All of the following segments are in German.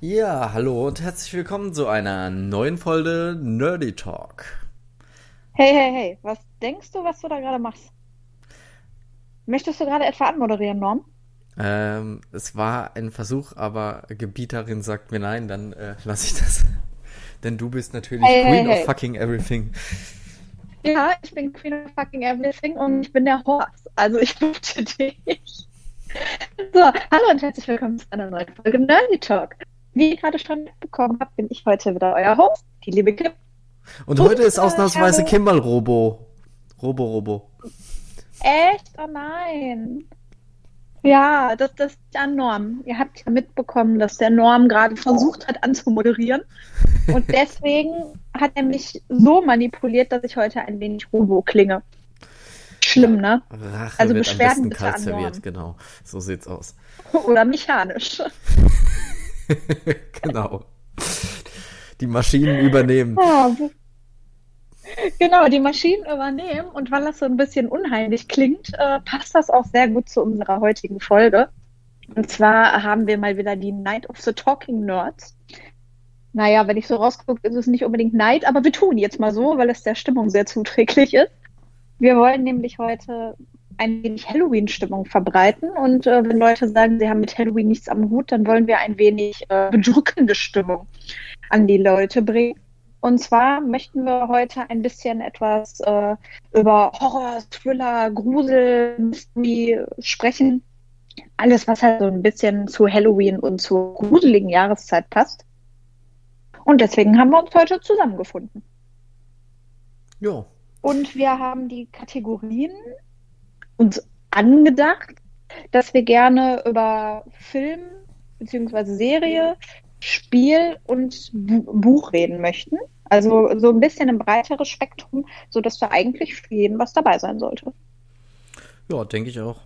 Ja, hallo und herzlich willkommen zu einer neuen Folge Nerdy Talk. Hey, hey, hey, was denkst du, was du da gerade machst? Möchtest du gerade etwa anmoderieren, Norm? Ähm, es war ein Versuch, aber Gebieterin sagt mir nein, dann äh, lasse ich das. Denn du bist natürlich Hey, hey, Queen hey. of fucking everything. Ja, ich bin Queen of fucking Everything und ich bin der Horst. Also ich bitte dich. So, hallo und herzlich willkommen zu einer neuen Folge Nerdy Talk. Wie ihr gerade schon mitbekommen habt, bin ich heute wieder euer Host, die liebe Kim. Und heute ist ausnahmsweise. Kimball Robo. Robo Robo. Echt? Oh nein. Ja, das, das ist ja Norm. Ihr habt ja mitbekommen, dass der Norm gerade versucht hat anzumoderieren. Und deswegen hat er mich so manipuliert, dass ich heute ein wenig Robo klinge. Schlimm, ne? Rache Also wird am Beschwerden besten bitte kalt an Norm. serviert, genau. So sieht's aus. Oder mechanisch. genau. Die Maschinen übernehmen. Ja, Genau, die Maschinen übernehmen und weil das so ein bisschen unheimlich klingt, äh, passt das auch sehr gut zu unserer heutigen Folge. Und zwar haben wir mal wieder die Night of the Talking Nerds. Naja, wenn ich so rausgucke, ist es nicht unbedingt Neid, aber wir tun jetzt mal so, weil es der Stimmung sehr zuträglich ist. Wir wollen nämlich heute ein wenig Halloween-Stimmung verbreiten und äh, wenn Leute sagen, sie haben mit Halloween nichts am Hut, dann wollen wir ein wenig äh, bedrückende Stimmung an die Leute bringen. Und zwar möchten wir heute ein bisschen etwas äh, über Horror, Thriller, Grusel, Mystery sprechen. Alles, was halt so ein bisschen zu Halloween und zur gruseligen Jahreszeit passt. Und deswegen haben wir uns heute zusammengefunden. Jo. Und wir haben die Kategorien uns angedacht, dass wir gerne über Film bzw. Serie, Spiel und Bu Buch reden möchten. Also so ein bisschen ein breiteres Spektrum, so dass da eigentlich für jeden was dabei sein sollte. Ja, denke ich auch.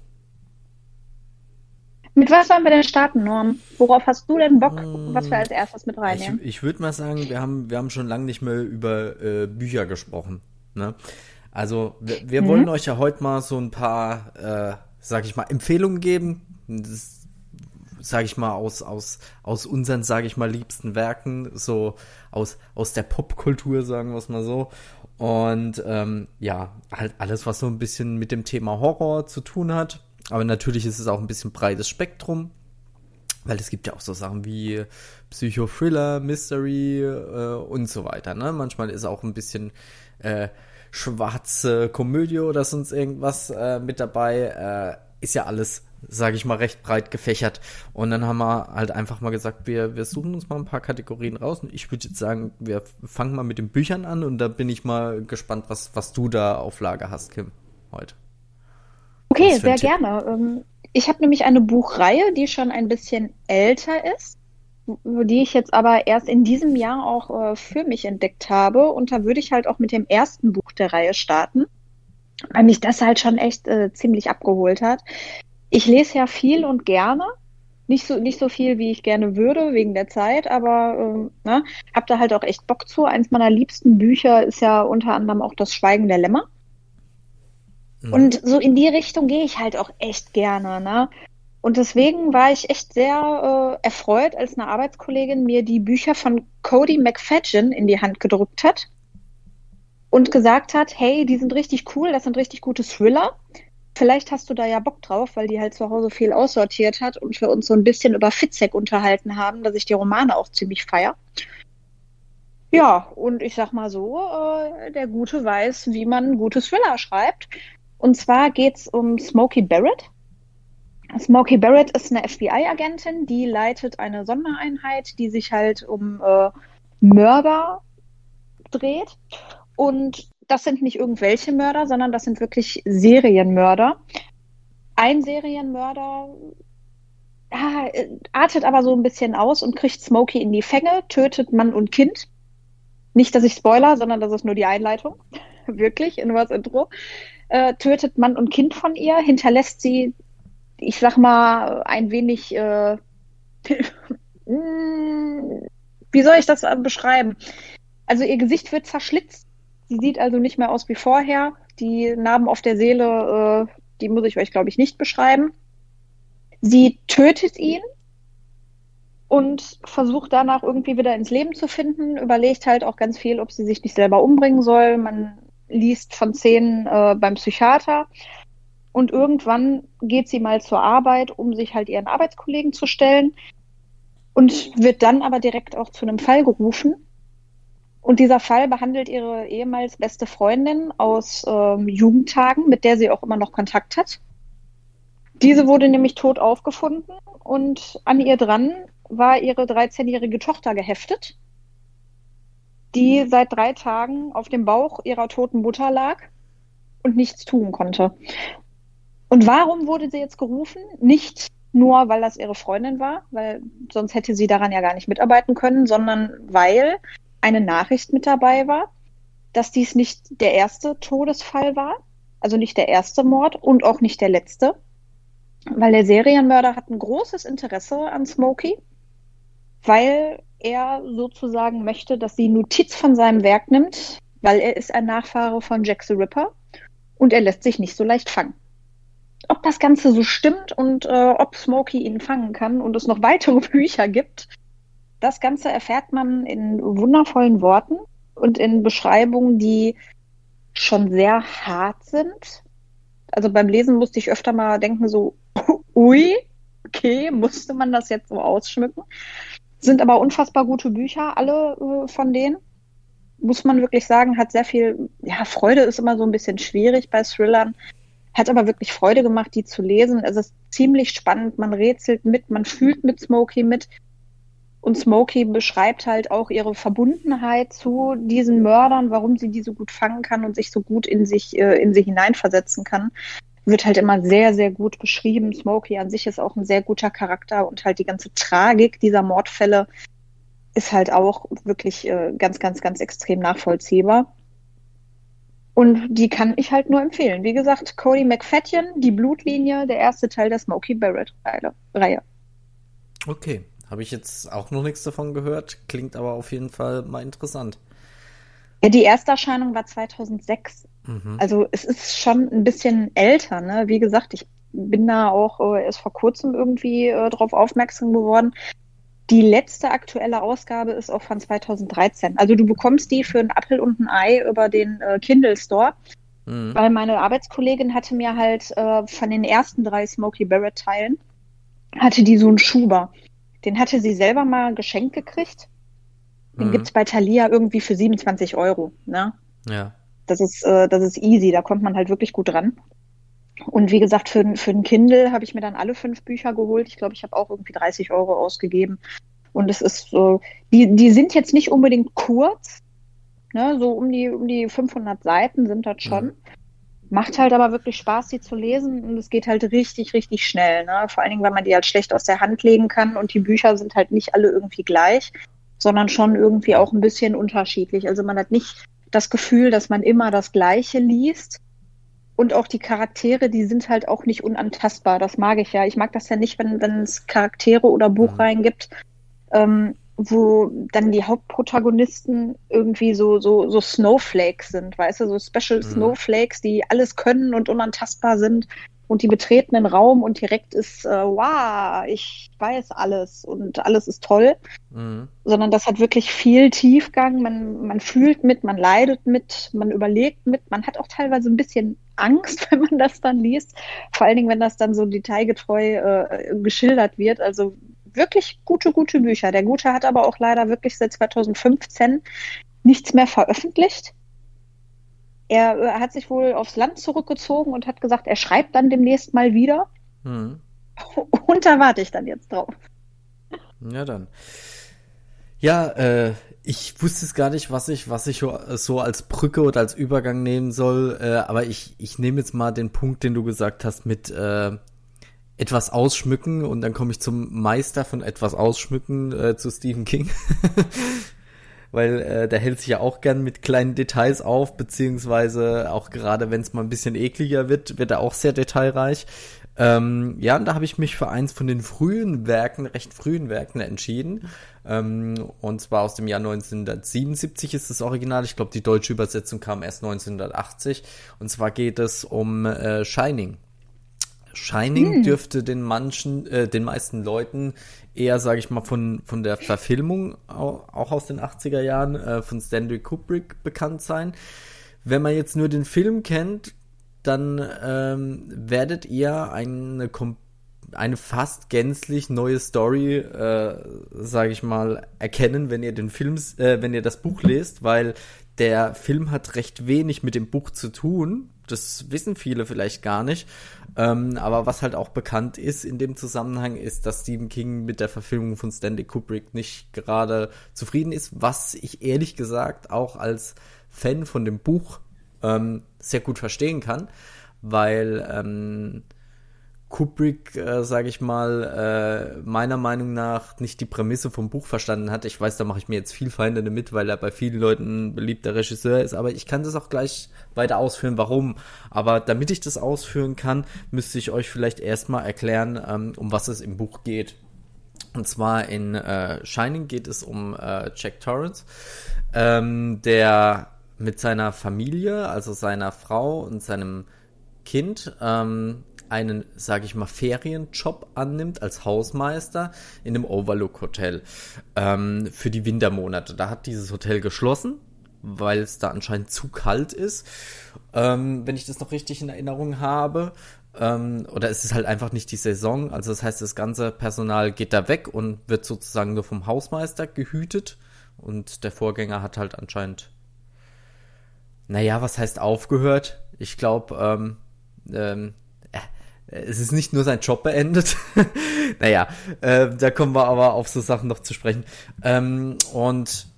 Mit was sollen wir denn starten, Norm? Worauf hast du denn Bock, Mm, was wir als erstes mit Ich, reinnehmen? ich würde mal sagen, wir haben, wir haben schon lange nicht mehr über äh, Bücher gesprochen. Ne? Also, wir, wir Mhm. wollen euch ja heute mal so ein paar, äh, sag ich mal, Empfehlungen geben. Das, sag ich mal, aus, aus, aus unseren, sag ich mal, liebsten Werken, so aus, aus der Popkultur, sagen wir es mal so. Und ähm, ja, halt alles, was so ein bisschen mit dem Thema Horror zu tun hat. Aber natürlich ist es auch ein bisschen breites Spektrum. Weil es gibt ja auch so Sachen wie Psychothriller, Mystery äh, und so weiter. Ne? Manchmal ist auch ein bisschen äh, schwarze Komödie oder sonst irgendwas äh, mit dabei. Äh, ist ja alles, sage ich mal, recht breit gefächert. Und dann haben wir halt einfach mal gesagt, wir, wir suchen uns mal ein paar Kategorien raus. Und ich würde jetzt sagen, wir fangen mal mit den Büchern an. Und da bin ich mal gespannt, was, was du da auf Lager hast, Kim, heute. Okay, sehr Tipp? gerne. Ähm, Ich habe nämlich eine Buchreihe, die schon ein bisschen älter ist, die ich jetzt aber erst in diesem Jahr auch äh, für mich entdeckt habe. Und da würde ich halt auch mit dem ersten Buch der Reihe starten, weil mich das halt schon echt äh, ziemlich abgeholt hat. Ich lese ja viel und gerne. Nicht so, nicht so viel, wie ich gerne würde, wegen der Zeit, aber ähm, ne, hab da halt auch echt Bock zu. Eins meiner liebsten Bücher ist ja unter anderem auch Das Schweigen der Lämmer. Mhm. Und so in die Richtung gehe ich halt auch echt gerne, ne? Und deswegen war ich echt sehr äh, erfreut, als eine Arbeitskollegin mir die Bücher von Cody McFadgen in die Hand gedrückt hat und gesagt hat, hey, die sind richtig cool, das sind richtig gute Thriller. Vielleicht hast du da ja Bock drauf, weil die halt zu Hause viel aussortiert hat und wir uns so ein bisschen über Fitzek unterhalten haben, dass ich die Romane auch ziemlich feier. Ja, und ich sag mal so, äh, der Gute weiß, wie man gute Thriller schreibt. Und zwar geht's um Smokey Barrett. Smokey Barrett ist eine FBI-Agentin, die leitet eine Sondereinheit, die sich halt um äh, Mörder dreht. Und das sind nicht irgendwelche Mörder, sondern das sind wirklich Serienmörder. Ein Serienmörder ah, artet aber so ein bisschen aus und kriegt Smokey in die Fänge, tötet Mann und Kind. Nicht, dass ich spoiler, sondern das ist nur die Einleitung. Wirklich, nur das Intro. Äh, tötet Mann und Kind von ihr, hinterlässt sie, ich sag mal, ein wenig äh, Hm, wie soll ich das äh, beschreiben? Also ihr Gesicht wird zerschlitzt. Sie sieht also nicht mehr aus wie vorher. Die Narben auf der Seele, äh, die muss ich euch, glaube ich, nicht beschreiben. Sie tötet ihn und versucht danach irgendwie wieder ins Leben zu finden, überlegt halt auch ganz viel, ob sie sich nicht selber umbringen soll. Man liest von Szenen äh, beim Psychiater und irgendwann geht sie mal zur Arbeit, um sich halt ihren Arbeitskollegen zu stellen und wird dann aber direkt auch zu einem Fall gerufen. Und dieser Fall behandelt ihre ehemals beste Freundin aus ähm, Jugendtagen, mit der sie auch immer noch Kontakt hat. Diese wurde nämlich tot aufgefunden und an ihr dran war ihre 13-jährige Tochter geheftet, die seit drei Tagen auf dem Bauch ihrer toten Mutter lag und nichts tun konnte. Und warum wurde sie jetzt gerufen? Nicht nur, weil das ihre Freundin war, weil sonst hätte sie daran ja gar nicht mitarbeiten können, sondern weil eine Nachricht mit dabei war, dass dies nicht der erste Todesfall war, also nicht der erste Mord und auch nicht der letzte, weil der Serienmörder hat ein großes Interesse an Smokey, weil er sozusagen möchte, dass sie Notiz von seinem Werk nimmt, weil er ist ein Nachfahre von Jack the Ripper und er lässt sich nicht so leicht fangen ob das Ganze so stimmt und äh, ob Smokey ihn fangen kann und es noch weitere Bücher gibt. Das Ganze erfährt man in wundervollen Worten und in Beschreibungen, die schon sehr hart sind. Also beim Lesen musste ich öfter mal denken, so, ui, okay, musste man das jetzt so ausschmücken. Sind aber unfassbar gute Bücher, alle äh, von denen. Muss man wirklich sagen, hat sehr viel, ja, Freude ist immer so ein bisschen schwierig bei Thrillern hat aber wirklich Freude gemacht, die zu lesen. Es ist ziemlich spannend. Man rätselt mit, man fühlt mit Smokey mit. Und Smokey beschreibt halt auch ihre Verbundenheit zu diesen Mördern, warum sie die so gut fangen kann und sich so gut in sich, äh, in sie hineinversetzen kann. Wird halt immer sehr, sehr gut beschrieben. Smokey an sich ist auch ein sehr guter Charakter und halt die ganze Tragik dieser Mordfälle ist halt auch wirklich äh, ganz, ganz, ganz extrem nachvollziehbar. Und die kann ich halt nur empfehlen. Wie gesagt, Cody McFadden, die Blutlinie, der erste Teil der Smokey Barrett-Reihe. Okay, habe ich jetzt auch noch nichts davon gehört, klingt aber auf jeden Fall mal interessant. Ja, die Ersterscheinung war 2006. Mhm. Also es ist schon ein bisschen älter. Ne? Wie gesagt, ich bin da auch äh, erst vor kurzem irgendwie äh, drauf aufmerksam geworden. Die letzte aktuelle Ausgabe ist auch von 2013. Also du bekommst die für einen Apfel und ein Ei über den äh, Kindle Store. Mhm. Weil meine Arbeitskollegin hatte mir halt äh, von den ersten drei Smokey Barrett Teilen, hatte die so einen Schuber. Den hatte sie selber mal geschenkt gekriegt. Den mhm. gibt's bei Thalia irgendwie für 27 Euro. Ne? Ja. Das ist, äh, das ist easy, da kommt man halt wirklich gut dran. Und wie gesagt, für, für ein Kindle habe ich mir dann alle fünf Bücher geholt. Ich glaube, ich habe auch irgendwie 30 Euro ausgegeben. Und es ist so, die, die sind jetzt nicht unbedingt kurz, ne, so um die, um die 500 Seiten sind das schon. Mhm. Macht halt aber wirklich Spaß, sie zu lesen und es geht halt richtig, richtig schnell. Ne? Vor allen Dingen, weil man die halt schlecht aus der Hand legen kann und die Bücher sind halt nicht alle irgendwie gleich, sondern schon irgendwie auch ein bisschen unterschiedlich. Also man hat nicht das Gefühl, dass man immer das Gleiche liest, und auch die Charaktere, die sind halt auch nicht unantastbar. Das mag ich ja. Ich mag das ja nicht, wenn wenn es Charaktere oder Buchreihen mhm. gibt, ähm, wo dann die Hauptprotagonisten irgendwie so so so Snowflakes sind, weißt du, so Special mhm. Snowflakes, die alles können und unantastbar sind und die betreten den Raum und direkt ist, äh, wow, ich weiß alles und alles ist toll, mhm. sondern das hat wirklich viel Tiefgang. Man, man fühlt mit, man leidet mit, man überlegt mit, man hat auch teilweise ein bisschen Angst, wenn man das dann liest, vor allen Dingen, wenn das dann so detailgetreu äh, geschildert wird. Also wirklich gute, gute Bücher. Der Gute hat aber auch leider wirklich seit 2015 nichts mehr veröffentlicht. Er, er hat sich wohl aufs Land zurückgezogen und hat gesagt, er schreibt dann demnächst mal wieder. Hm. Und da warte ich dann jetzt drauf. Ja, dann. Ja, äh, ich wusste es gar nicht, was ich, was ich so als Brücke oder als Übergang nehmen soll, äh, aber ich, ich nehme jetzt mal den Punkt, den du gesagt hast, mit äh, etwas ausschmücken und dann komme ich zum Meister von etwas ausschmücken äh, zu Stephen King. weil äh, der hält sich ja auch gern mit kleinen Details auf, beziehungsweise auch gerade wenn es mal ein bisschen ekliger wird, wird er auch sehr detailreich. Ähm, ja, und da habe ich mich für eins von den frühen Werken, recht frühen Werken entschieden. Ähm, und zwar aus dem Jahr 1977 ist das Original. Ich glaube, die deutsche Übersetzung kam erst 1980. Und zwar geht es um äh, Shining. Shining hm. dürfte den manchen, äh, den meisten Leuten eher, sage ich mal, von, von der Verfilmung auch aus den 80er Jahren äh, von Stanley Kubrick bekannt sein. Wenn man jetzt nur den Film kennt, dann ähm, werdet ihr eine, eine fast gänzlich neue Story, äh, sage ich mal, erkennen, wenn ihr den Film, äh, wenn ihr das Buch lest, weil der Film hat recht wenig mit dem Buch zu tun. Das wissen viele vielleicht gar nicht. Ähm, aber was halt auch bekannt ist in dem Zusammenhang, ist, dass Stephen King mit der Verfilmung von Stanley Kubrick nicht gerade zufrieden ist, was ich ehrlich gesagt auch als Fan von dem Buch ähm, sehr gut verstehen kann, weil ähm, Kubrick, äh, sage ich mal, äh, meiner Meinung nach nicht die Prämisse vom Buch verstanden hat. Ich weiß, da mache ich mir jetzt viel Feinde mit, weil er bei vielen Leuten ein beliebter Regisseur ist, aber ich kann das auch gleich weiter ausführen, warum. Aber damit ich das ausführen kann, müsste ich euch vielleicht erstmal erklären, ähm, um was es im Buch geht. Und zwar in äh, Shining geht es um äh, Jack Torrance, ähm, der mit seiner Familie, also seiner Frau und seinem Kind, ähm, einen, sage ich mal, Ferienjob annimmt als Hausmeister in einem Overlook Hotel ähm, für die Wintermonate. Da hat dieses Hotel geschlossen, weil es da anscheinend zu kalt ist, ähm, wenn ich das noch richtig in Erinnerung habe. Ähm, oder es ist halt einfach nicht die Saison. Also das heißt, das ganze Personal geht da weg und wird sozusagen nur vom Hausmeister gehütet. Und der Vorgänger hat halt anscheinend naja, was heißt aufgehört? Ich glaube, ähm, ähm, äh, es ist nicht nur sein Job beendet. naja, äh, da kommen wir aber auf so Sachen noch zu sprechen. Ähm, und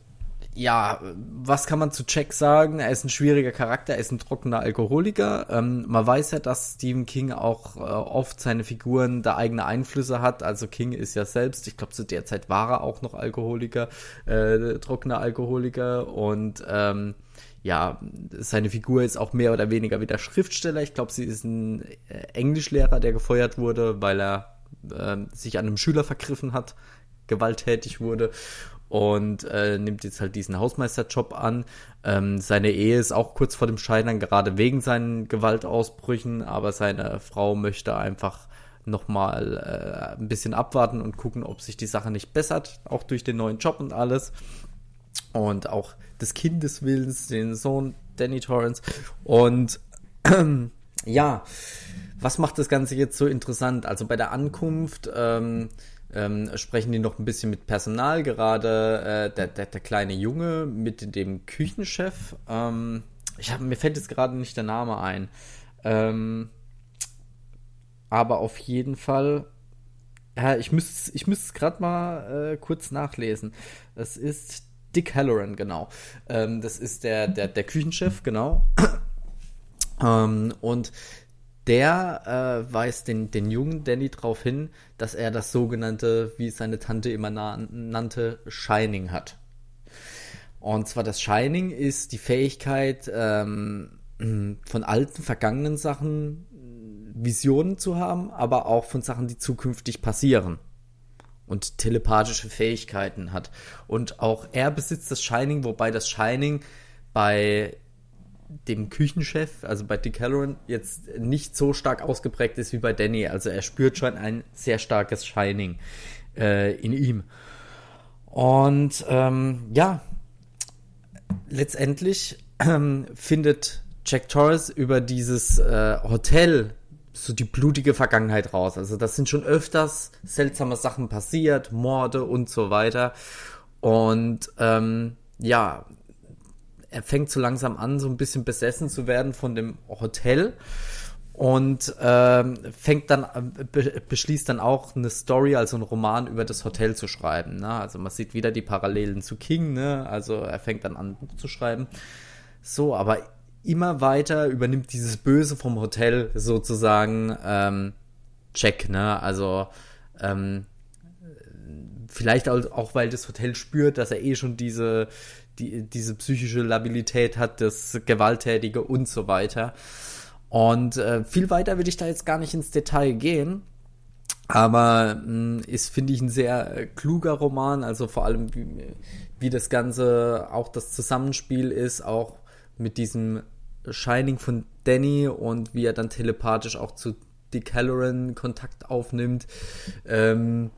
ja, was kann man zu Jack sagen? Er ist ein schwieriger Charakter, er ist ein trockener Alkoholiker. Ähm, man weiß ja, dass Stephen King auch äh, oft seine Figuren da eigene Einflüsse hat. Also King ist ja selbst, ich glaube zu der Zeit war er auch noch Alkoholiker, äh, trockener Alkoholiker und ähm, ja, seine Figur ist auch mehr oder weniger wie der Schriftsteller. Ich glaube, sie ist ein äh, Englischlehrer, der gefeuert wurde, weil er äh, sich an einem Schüler vergriffen hat, gewalttätig wurde und äh, nimmt jetzt halt diesen Hausmeisterjob an. Ähm, seine Ehe ist auch kurz vor dem Scheitern, gerade wegen seinen Gewaltausbrüchen, aber seine Frau möchte einfach nochmal äh, ein bisschen abwarten und gucken, ob sich die Sache nicht bessert, auch durch den neuen Job und alles. Und auch des Kindeswillens, den Sohn Danny Torrance. Und ähm, ja, was macht das Ganze jetzt so interessant? Also bei der Ankunft ähm, ähm, sprechen die noch ein bisschen mit Personal, gerade äh, der, der, der, kleine Junge mit dem Küchenchef. Ähm, ich hab, mir fällt jetzt gerade nicht der Name ein. Ähm, aber auf jeden Fall. Ja, ich müsste ich müsste es gerade mal äh, kurz nachlesen. Es ist Dick Halloran, genau. Ähm, das ist der, der, der Küchenchef, genau. ähm, und der äh, weist den, den jungen Danny darauf hin, dass er das sogenannte, wie seine Tante immer nannte, Shining hat. Und zwar das Shining ist die Fähigkeit, ähm, von alten, vergangenen Sachen Visionen zu haben, aber auch von Sachen, die zukünftig passieren und telepathische Fähigkeiten hat. Und auch er besitzt das Shining, wobei das Shining bei dem Küchenchef, also bei Dick jetzt nicht so stark ausgeprägt ist wie bei Danny. Also er spürt schon ein sehr starkes Shining äh, in ihm. Und ähm, ja, letztendlich ähm, findet Jack Torres über dieses äh, Hotel so die blutige Vergangenheit raus. Also das sind schon öfters seltsame Sachen passiert, Morde und so weiter. Und ähm, ja, er fängt so langsam an, so ein bisschen besessen zu werden von dem Hotel und ähm, fängt dann be beschließt dann auch eine Story, also einen Roman über das Hotel zu schreiben. Ne? Also man sieht wieder die Parallelen zu King, ne? Also er fängt dann an, ein Buch zu schreiben. So, aber immer weiter übernimmt dieses Böse vom Hotel sozusagen ähm, Check, ne? Also ähm, vielleicht auch, weil das Hotel spürt, dass er eh schon diese, die, diese psychische Labilität hat, das Gewalttätige und so weiter. Und äh, viel weiter will ich da jetzt gar nicht ins Detail gehen. Aber mh, ist, finde ich, ein sehr äh, kluger Roman. Also vor allem, wie, wie das Ganze auch das Zusammenspiel ist, auch mit diesem Shining von Danny und wie er dann telepathisch auch zu Dick Halloran Kontakt aufnimmt. Ähm,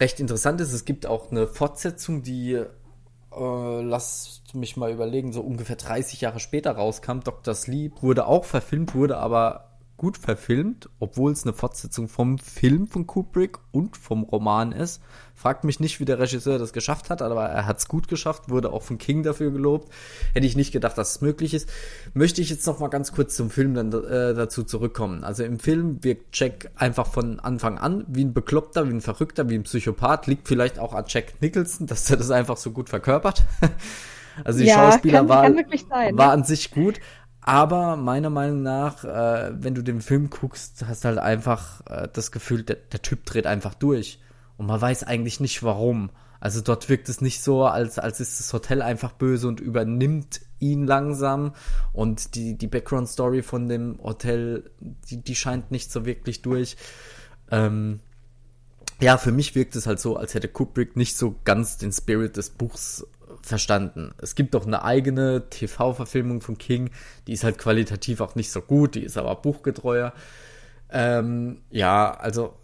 recht interessant ist, es gibt auch eine Fortsetzung, die, äh, lasst mich mal überlegen, so ungefähr 30 Jahre später rauskam. Dr. Sleep wurde auch verfilmt, wurde aber gut verfilmt, obwohl es eine Fortsetzung vom Film von Kubrick und vom Roman ist. Fragt mich nicht, wie der Regisseur das geschafft hat, aber er hat es gut geschafft, wurde auch von King dafür gelobt. Hätte ich nicht gedacht, dass es möglich ist. Möchte ich jetzt noch mal ganz kurz zum Film dann äh, dazu zurückkommen. Also im Film wirkt Jack einfach von Anfang an wie ein Bekloppter, wie ein Verrückter, wie ein Psychopath. Liegt vielleicht auch an Jack Nicholson, dass er das einfach so gut verkörpert. Also die ja, Schauspielerwahl war, an sich gut, aber meiner Meinung nach, äh, wenn du den Film guckst, hast du halt einfach äh, das Gefühl, der, der Typ dreht einfach durch. Und man weiß eigentlich nicht warum. Also dort wirkt es nicht so, als, als ist das Hotel einfach böse und übernimmt ihn langsam. Und die, die Background-Story von dem Hotel, die, die scheint nicht so wirklich durch. Ähm, ja, für mich wirkt es halt so, als hätte Kubrick nicht so ganz den Spirit des Buchs verstanden. Es gibt auch eine eigene TV-Verfilmung von King, die ist halt qualitativ auch nicht so gut, die ist aber buchgetreuer. Ähm, ja, also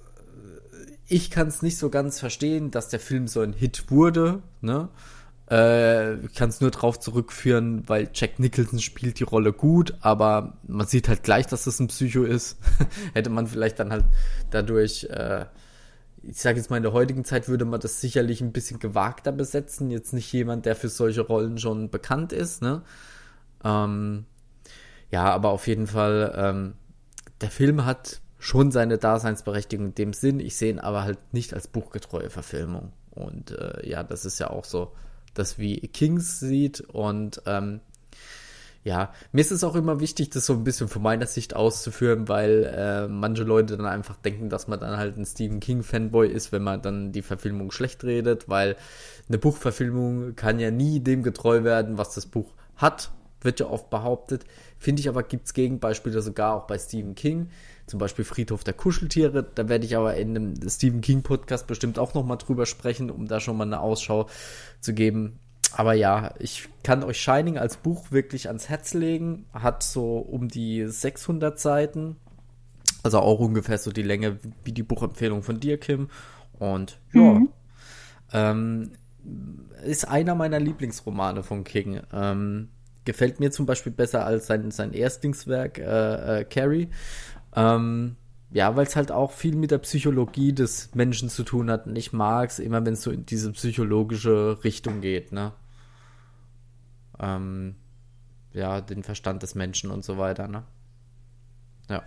ich kann es nicht so ganz verstehen, dass der Film so ein Hit wurde. Ne? Äh, ich kann es nur darauf zurückführen, weil Jack Nicholson spielt die Rolle gut, aber man sieht halt gleich, dass das ein Psycho ist. Hätte man vielleicht dann halt dadurch äh, ich sage jetzt mal, in der heutigen Zeit würde man das sicherlich ein bisschen gewagter besetzen. Jetzt nicht jemand, der für solche Rollen schon bekannt ist, ne? Ähm, ja, aber auf jeden Fall, ähm, der Film hat schon seine Daseinsberechtigung in dem Sinn. Ich sehe ihn aber halt nicht als buchgetreue Verfilmung. Und äh, ja, das ist ja auch so, dass wie Kings sieht und ähm, ja, mir ist es auch immer wichtig, das so ein bisschen von meiner Sicht auszuführen, weil äh, manche Leute dann einfach denken, dass man dann halt ein Stephen King-Fanboy ist, wenn man dann die Verfilmung schlecht redet, weil eine Buchverfilmung kann ja nie dem getreu werden, was das Buch hat, wird ja oft behauptet. Finde ich aber, gibt es Gegenbeispiele sogar auch bei Stephen King, zum Beispiel Friedhof der Kuscheltiere. Da werde ich aber in einem Stephen King-Podcast bestimmt auch nochmal drüber sprechen, um da schon mal eine Ausschau zu geben aber ja, ich kann euch Shining als Buch wirklich ans Herz legen. Hat so um die 600 Seiten. Also auch ungefähr so die Länge wie die Buchempfehlung von dir, Kim. Und ja, mhm. ähm, ist einer meiner Lieblingsromane von King. Ähm, gefällt mir zum Beispiel besser als sein, sein Erstlingswerk, äh, äh, Carrie. Ähm, ja, weil es halt auch viel mit der Psychologie des Menschen zu tun hat. Und ich mag es immer, wenn es so in diese psychologische Richtung geht, ne? Ähm, ja, den Verstand des Menschen und so weiter, ne? Ja.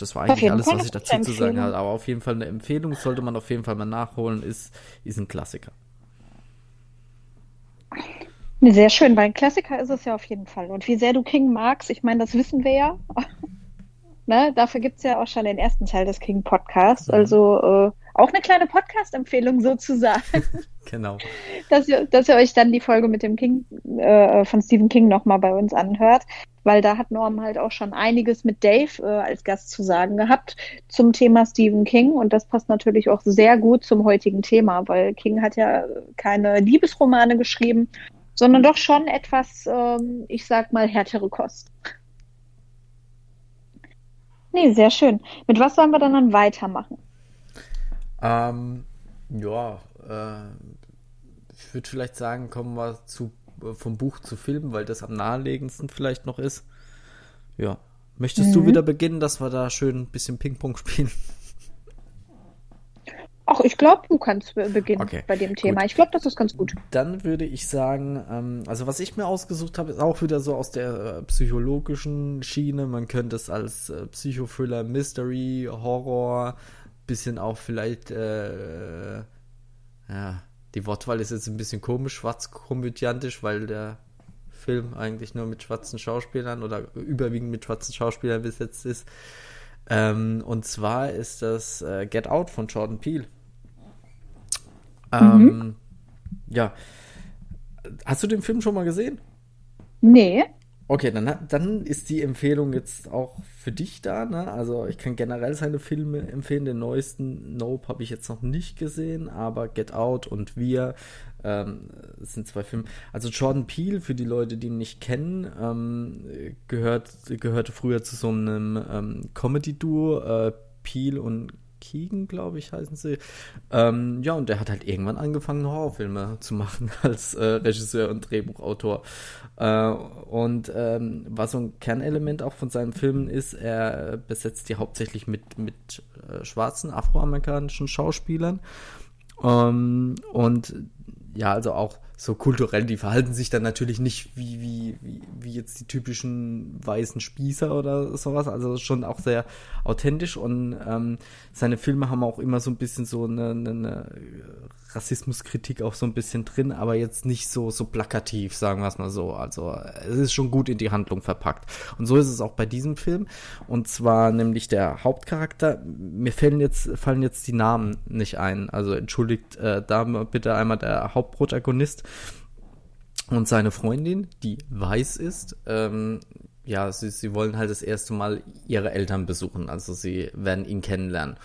Das war eigentlich alles, was ich dazu zu sagen habe. Aber auf jeden Fall eine Empfehlung sollte man auf jeden Fall mal nachholen, ist, ist ein Klassiker. Sehr schön, weil ein Klassiker ist es ja auf jeden Fall. Und wie sehr du King magst, ich meine, das wissen wir ja. ne? Dafür gibt es ja auch schon den ersten Teil des King Podcasts. Mhm. Also äh, auch eine kleine Podcast-Empfehlung sozusagen. Genau. Dass ihr, dass ihr euch dann die Folge mit dem King äh, von Stephen King nochmal bei uns anhört, weil da hat Norm halt auch schon einiges mit Dave äh, als Gast zu sagen gehabt zum Thema Stephen King und das passt natürlich auch sehr gut zum heutigen Thema, weil King hat ja keine Liebesromane geschrieben, sondern doch schon etwas, ähm, ich sag mal, härtere Kost. Nee, sehr schön. Mit was sollen wir dann, dann weitermachen? Ähm, ja, äh, ich würde vielleicht sagen, kommen wir zu, äh, vom Buch zu Film, weil das am naheliegendsten vielleicht noch ist. Ja. Möchtest mhm. du wieder beginnen, dass wir da schön ein bisschen Ping-Pong spielen? Ach, ich glaube, du kannst beginnen okay, bei dem Thema. Gut. Ich glaube, das ist ganz gut. Dann würde ich sagen, ähm, also was ich mir ausgesucht habe, ist auch wieder so aus der äh, psychologischen Schiene. Man könnte es als äh, Psychothriller, Mystery, Horror, bisschen auch vielleicht, äh, ja, die Wortwahl ist jetzt ein bisschen komisch, schwarzkomödiantisch, weil der Film eigentlich nur mit schwarzen Schauspielern oder überwiegend mit schwarzen Schauspielern besetzt ist. Ähm, und zwar ist das äh, Get Out von Jordan Peele. Ähm, mhm. Ja. Hast du den Film schon mal gesehen? Nee. Okay, dann, dann ist die Empfehlung jetzt auch für dich da. Ne? Also ich kann generell seine Filme empfehlen. Den neuesten Nope habe ich jetzt noch nicht gesehen, aber Get Out und Wir ähm, sind zwei Filme. Also Jordan Peele, für die Leute, die ihn nicht kennen, ähm, gehört, gehörte früher zu so einem ähm, Comedy-Duo, äh, Peele und Keegan, glaube ich, heißen sie. Ähm, ja, und der hat halt irgendwann angefangen, Horrorfilme zu machen als äh, Regisseur und Drehbuchautor. Äh, und ähm, was so ein Kernelement auch von seinen Filmen ist, er besetzt die hauptsächlich mit, mit äh, schwarzen, afroamerikanischen Schauspielern. Ähm, und ja, also auch so kulturell, die verhalten sich dann natürlich nicht wie, wie, wie, wie jetzt die typischen weißen Spießer oder sowas. Also schon auch sehr authentisch und ähm, seine Filme haben auch immer so ein bisschen so eine, eine, eine Rassismuskritik auch so ein bisschen drin, aber jetzt nicht so, so plakativ, sagen wir es mal so. Also es ist schon gut in die Handlung verpackt. Und so ist es auch bei diesem Film. Und zwar nämlich der Hauptcharakter. Mir fallen jetzt, fallen jetzt die Namen nicht ein. Also entschuldigt äh, da bitte einmal der Hauptprotagonist und seine Freundin, die weiß ist. Ähm, ja, sie, sie wollen halt das erste Mal ihre Eltern besuchen. Also sie werden ihn kennenlernen.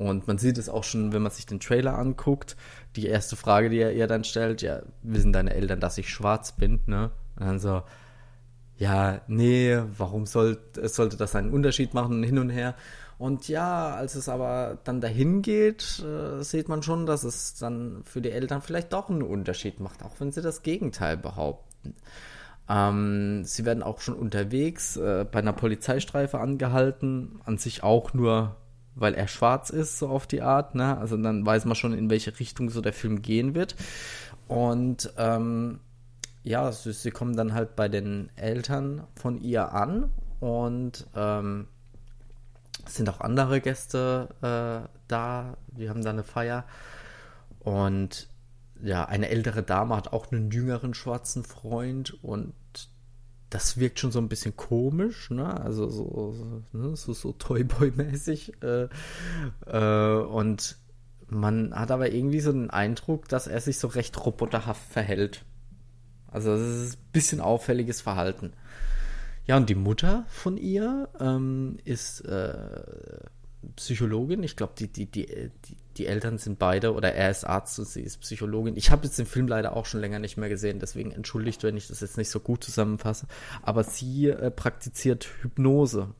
Und man sieht es auch schon, wenn man sich den Trailer anguckt. Die erste Frage, die er ihr dann stellt, ja, wissen deine Eltern, dass ich schwarz bin, ne? Und dann so, ja, nee, warum soll, sollte das einen Unterschied machen, hin und her? Und ja, als es aber dann dahin geht, äh, sieht man schon, dass es dann für die Eltern vielleicht doch einen Unterschied macht, auch wenn sie das Gegenteil behaupten. Ähm, sie werden auch schon unterwegs äh, bei einer Polizeistreife angehalten, an sich auch nur weil er schwarz ist, so auf die Art. Ne? Also dann weiß man schon, in welche Richtung so der Film gehen wird. Und ähm, ja, sie, kommen dann halt bei den Eltern von ihr an und ähm, sind auch andere Gäste äh, da. Wir haben da eine Feier. Und ja, eine ältere Dame hat auch einen jüngeren schwarzen Freund und das wirkt schon so ein bisschen komisch, ne? Also so, so, ne? so, so Toyboy-mäßig. Äh, äh, und man hat aber irgendwie so den Eindruck, dass er sich so recht roboterhaft verhält. Also das ist ein bisschen auffälliges Verhalten. Ja, und die Mutter von ihr ähm, ist äh, Psychologin. Ich glaube, die, die, die, die, die Eltern sind beide, oder er ist Arzt und sie ist Psychologin. Ich habe jetzt den Film leider auch schon länger nicht mehr gesehen, deswegen entschuldigt, wenn ich das jetzt nicht so gut zusammenfasse. Aber sie äh, praktiziert Hypnose.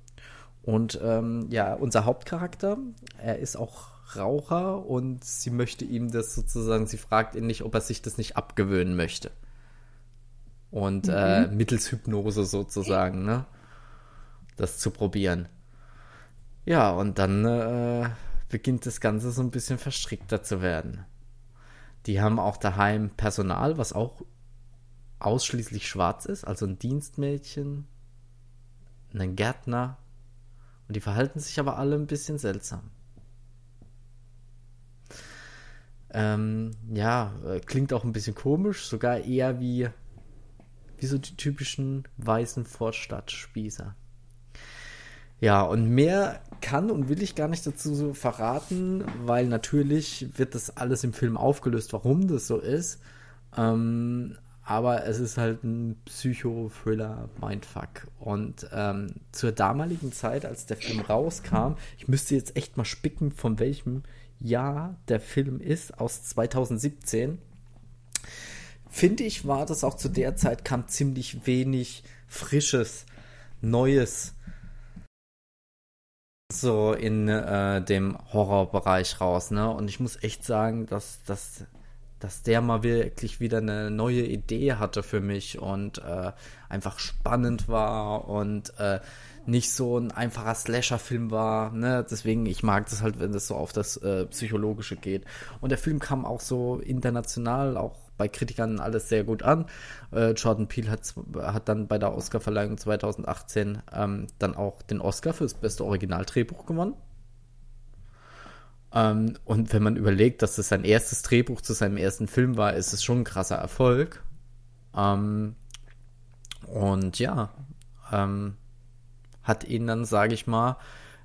Und ähm, ja, unser Hauptcharakter, er ist auch Raucher und sie möchte ihm das sozusagen, sie fragt ihn nicht, ob er sich das nicht abgewöhnen möchte. Und mhm. äh, mittels Hypnose sozusagen, ne? Das zu probieren. Ja, und dann äh, beginnt das Ganze so ein bisschen verstrickter zu werden. Die haben auch daheim Personal, was auch ausschließlich schwarz ist, also ein Dienstmädchen, einen Gärtner. Und die verhalten sich aber alle ein bisschen seltsam. Ähm, ja, äh, klingt auch ein bisschen komisch, sogar eher wie, wie so die typischen weißen Vorstadtspießer. Ja, und mehr kann und will ich gar nicht dazu verraten, weil natürlich wird das alles im Film aufgelöst, warum das so ist. Ähm, aber es ist halt ein Psycho-Thriller-Mindfuck. Und ähm, zur damaligen Zeit, als der Film rauskam, ich müsste jetzt echt mal spicken, von welchem Jahr der Film ist, aus 2017. Finde ich, war das auch zu der Zeit, kam ziemlich wenig Frisches, Neues so in äh, dem Horrorbereich raus, ne? Und ich muss echt sagen, dass, dass, dass der mal wirklich wieder eine neue Idee hatte für mich und äh, einfach spannend war und äh, nicht so ein einfacher Slasher-Film war, ne? Deswegen, ich mag das halt, wenn das so auf das äh, Psychologische geht. Und der Film kam auch so international, auch bei Kritikern alles sehr gut an. Äh, Jordan Peele hat, hat dann bei der Oscarverleihung 2018 ähm, dann auch den Oscar für das beste Originaldrehbuch gewonnen. Ähm, und wenn man überlegt, dass das sein erstes Drehbuch zu seinem ersten Film war, ist es schon ein krasser Erfolg. Ähm, und ja, ähm, hat ihn dann, sage ich mal,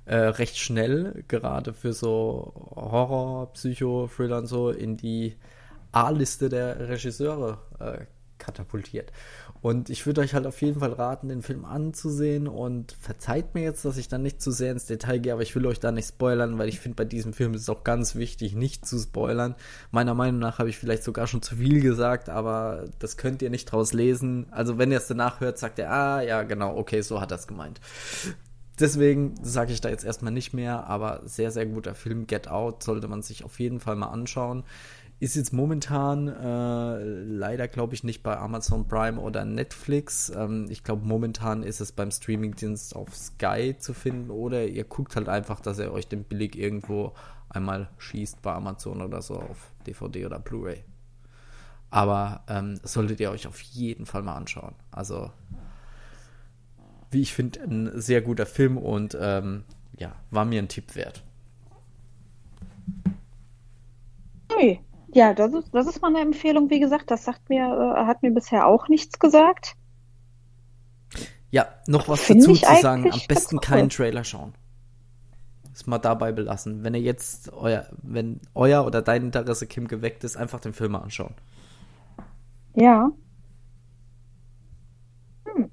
äh, recht schnell, gerade für so Horror, Psycho, Thriller und so, in die A-Liste der Regisseure äh, katapultiert. Und ich würde euch halt auf jeden Fall raten, den Film anzusehen und verzeiht mir jetzt, dass ich dann nicht zu sehr ins Detail gehe, aber ich will euch da nicht spoilern, weil ich finde, bei diesem Film ist es auch ganz wichtig, nicht zu spoilern. Meiner Meinung nach habe ich vielleicht sogar schon zu viel gesagt, aber das könnt ihr nicht draus lesen. Also wenn ihr es danach hört, sagt ihr, ah, ja, genau, okay, so hat er es gemeint. Deswegen sage ich da jetzt erstmal nicht mehr, aber sehr, sehr guter Film. Get Out sollte man sich auf jeden Fall mal anschauen. Ist jetzt momentan äh, leider, glaube ich, nicht bei Amazon Prime oder Netflix. Ähm, ich glaube, momentan ist es beim Streamingdienst auf Sky zu finden oder ihr guckt halt einfach, dass ihr euch den billig irgendwo einmal schießt bei Amazon oder so auf DVD oder Blu-ray. Aber ähm, solltet ihr euch auf jeden Fall mal anschauen. Also, wie ich finde, ein sehr guter Film und ähm, ja, war mir ein Tipp wert. Hey, ja, das ist, das ist mal eine Empfehlung, wie gesagt. Das sagt mir, äh, hat mir bisher auch nichts gesagt. Ja, noch was Find dazu zu sagen. Am besten keinen Trailer schauen. Ist mal dabei belassen. Wenn ihr jetzt euer, wenn euer oder dein Interesse Kim geweckt ist, einfach den Film mal anschauen. Ja. Hm.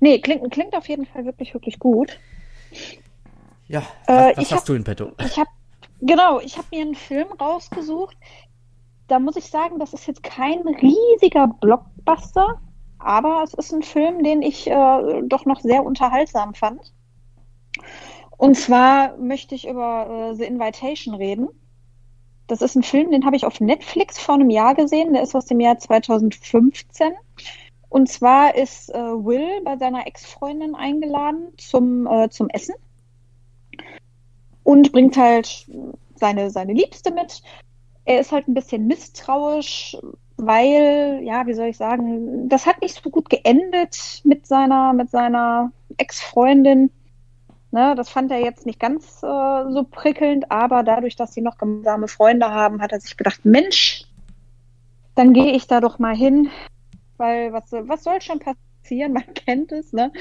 Nee, klingt, klingt auf jeden Fall wirklich, wirklich gut. Ja, äh, was, was hast hab, du in petto? Ich habe genau, ich habe mir einen Film rausgesucht, da muss ich sagen, das ist jetzt kein riesiger Blockbuster, aber es ist ein Film, den ich äh, doch noch sehr unterhaltsam fand. Und zwar möchte ich über äh, The Invitation reden. Das ist ein Film, den habe ich auf Netflix vor einem Jahr gesehen. Der ist aus dem Jahr 2015. Und zwar ist äh, Will bei seiner Ex-Freundin eingeladen zum, äh, zum Essen und bringt halt seine, seine Liebste mit er ist halt ein bisschen misstrauisch, weil, ja, wie soll ich sagen, das hat nicht so gut geendet mit seiner, mit seiner Ex-Freundin. Ne, das fand er jetzt nicht ganz äh, so prickelnd, aber dadurch, dass sie noch gemeinsame Freunde haben, hat er sich gedacht, Mensch, dann gehe ich da doch mal hin, weil was, was soll schon passieren? Man kennt es, ne?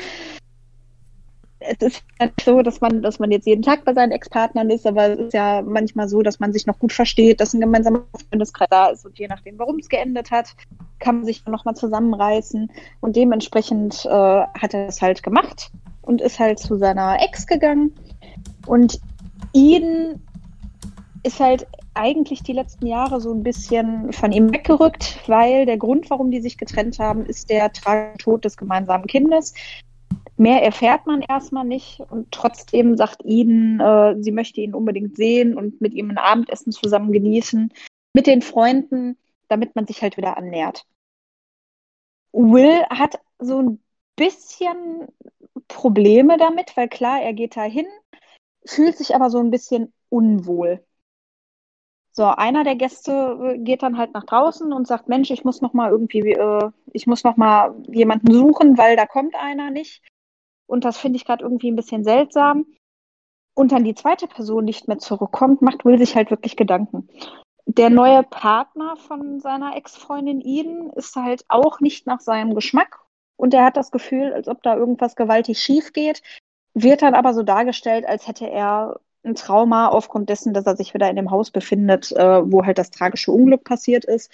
Es ist ja nicht so, dass man, dass man jetzt jeden Tag bei seinen Ex-Partnern ist, aber es ist ja manchmal so, dass man sich noch gut versteht, dass ein gemeinsamer Freundeskreis da ist und je nachdem, warum es geendet hat, kann man sich nochmal zusammenreißen und dementsprechend äh, hat er es halt gemacht und ist halt zu seiner Ex gegangen und ihn ist halt eigentlich die letzten Jahre so ein bisschen von ihm weggerückt, weil der Grund, warum die sich getrennt haben, ist der tragische Tod des gemeinsamen Kindes. Mehr erfährt man erstmal nicht und trotzdem sagt Eden, äh, sie möchte ihn unbedingt sehen und mit ihm ein Abendessen zusammen genießen, mit den Freunden, damit man sich halt wieder annähert. Will hat so ein bisschen Probleme damit, weil klar, er geht da hin, fühlt sich aber so ein bisschen unwohl. So, einer der Gäste äh, geht dann halt nach draußen und sagt, Mensch, ich muss noch mal irgendwie, äh, ich muss noch mal jemanden suchen, weil da kommt einer nicht. Und das finde ich gerade irgendwie ein bisschen seltsam. Und dann die zweite Person nicht mehr zurückkommt, macht Will sich halt wirklich Gedanken. Der neue Partner von seiner Ex-Freundin Eden ist halt auch nicht nach seinem Geschmack. Und er hat das Gefühl, als ob da irgendwas gewaltig schief geht, wird dann aber so dargestellt, als hätte er ein Trauma aufgrund dessen, dass er sich wieder in dem Haus befindet, äh, wo halt das tragische Unglück passiert ist.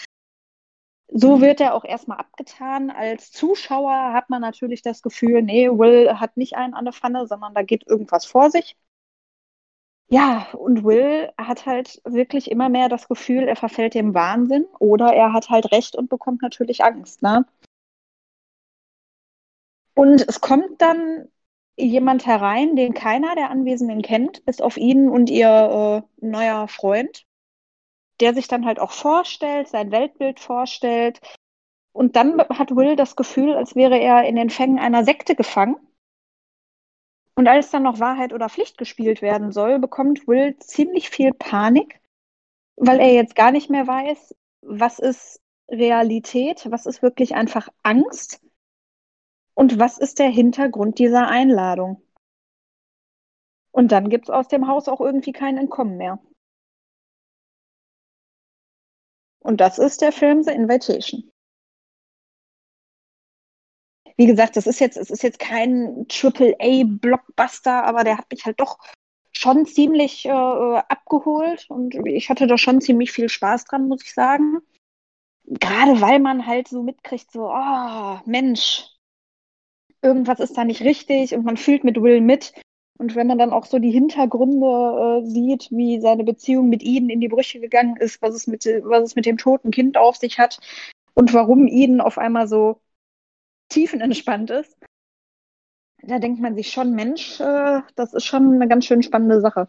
So mhm. wird er auch erstmal abgetan. Als Zuschauer hat man natürlich das Gefühl, nee, Will hat nicht einen an der Pfanne, sondern da geht irgendwas vor sich. Ja, und Will hat halt wirklich immer mehr das Gefühl, er verfällt dem Wahnsinn oder er hat halt Recht und bekommt natürlich Angst, ne? Und es kommt dann jemand herein, den keiner der Anwesenden kennt, bis auf ihn und ihr äh, neuer Freund der sich dann halt auch vorstellt, sein Weltbild vorstellt. Und dann hat Will das Gefühl, als wäre er in den Fängen einer Sekte gefangen. Und als dann noch Wahrheit oder Pflicht gespielt werden soll, bekommt Will ziemlich viel Panik, weil er jetzt gar nicht mehr weiß, was ist Realität, was ist wirklich einfach Angst und was ist der Hintergrund dieser Einladung. Und dann gibt es aus dem Haus auch irgendwie kein Entkommen mehr. Und das ist der Film The Invitation. Wie gesagt, das ist jetzt, es ist jetzt kein Triple-A-Blockbuster, aber der hat mich halt doch schon ziemlich äh, abgeholt und ich hatte da schon ziemlich viel Spaß dran, muss ich sagen. gerade weil man halt so mitkriegt, so, oh, Mensch, irgendwas ist da nicht richtig und man fühlt mit Will mit. Und wenn man dann auch so die Hintergründe äh, sieht, wie seine Beziehung mit Eden in die Brüche gegangen ist, was es, mit, was es mit dem toten Kind auf sich hat und warum Eden auf einmal so tiefenentspannt ist, da denkt man sich schon, Mensch, äh, das ist schon eine ganz schön spannende Sache.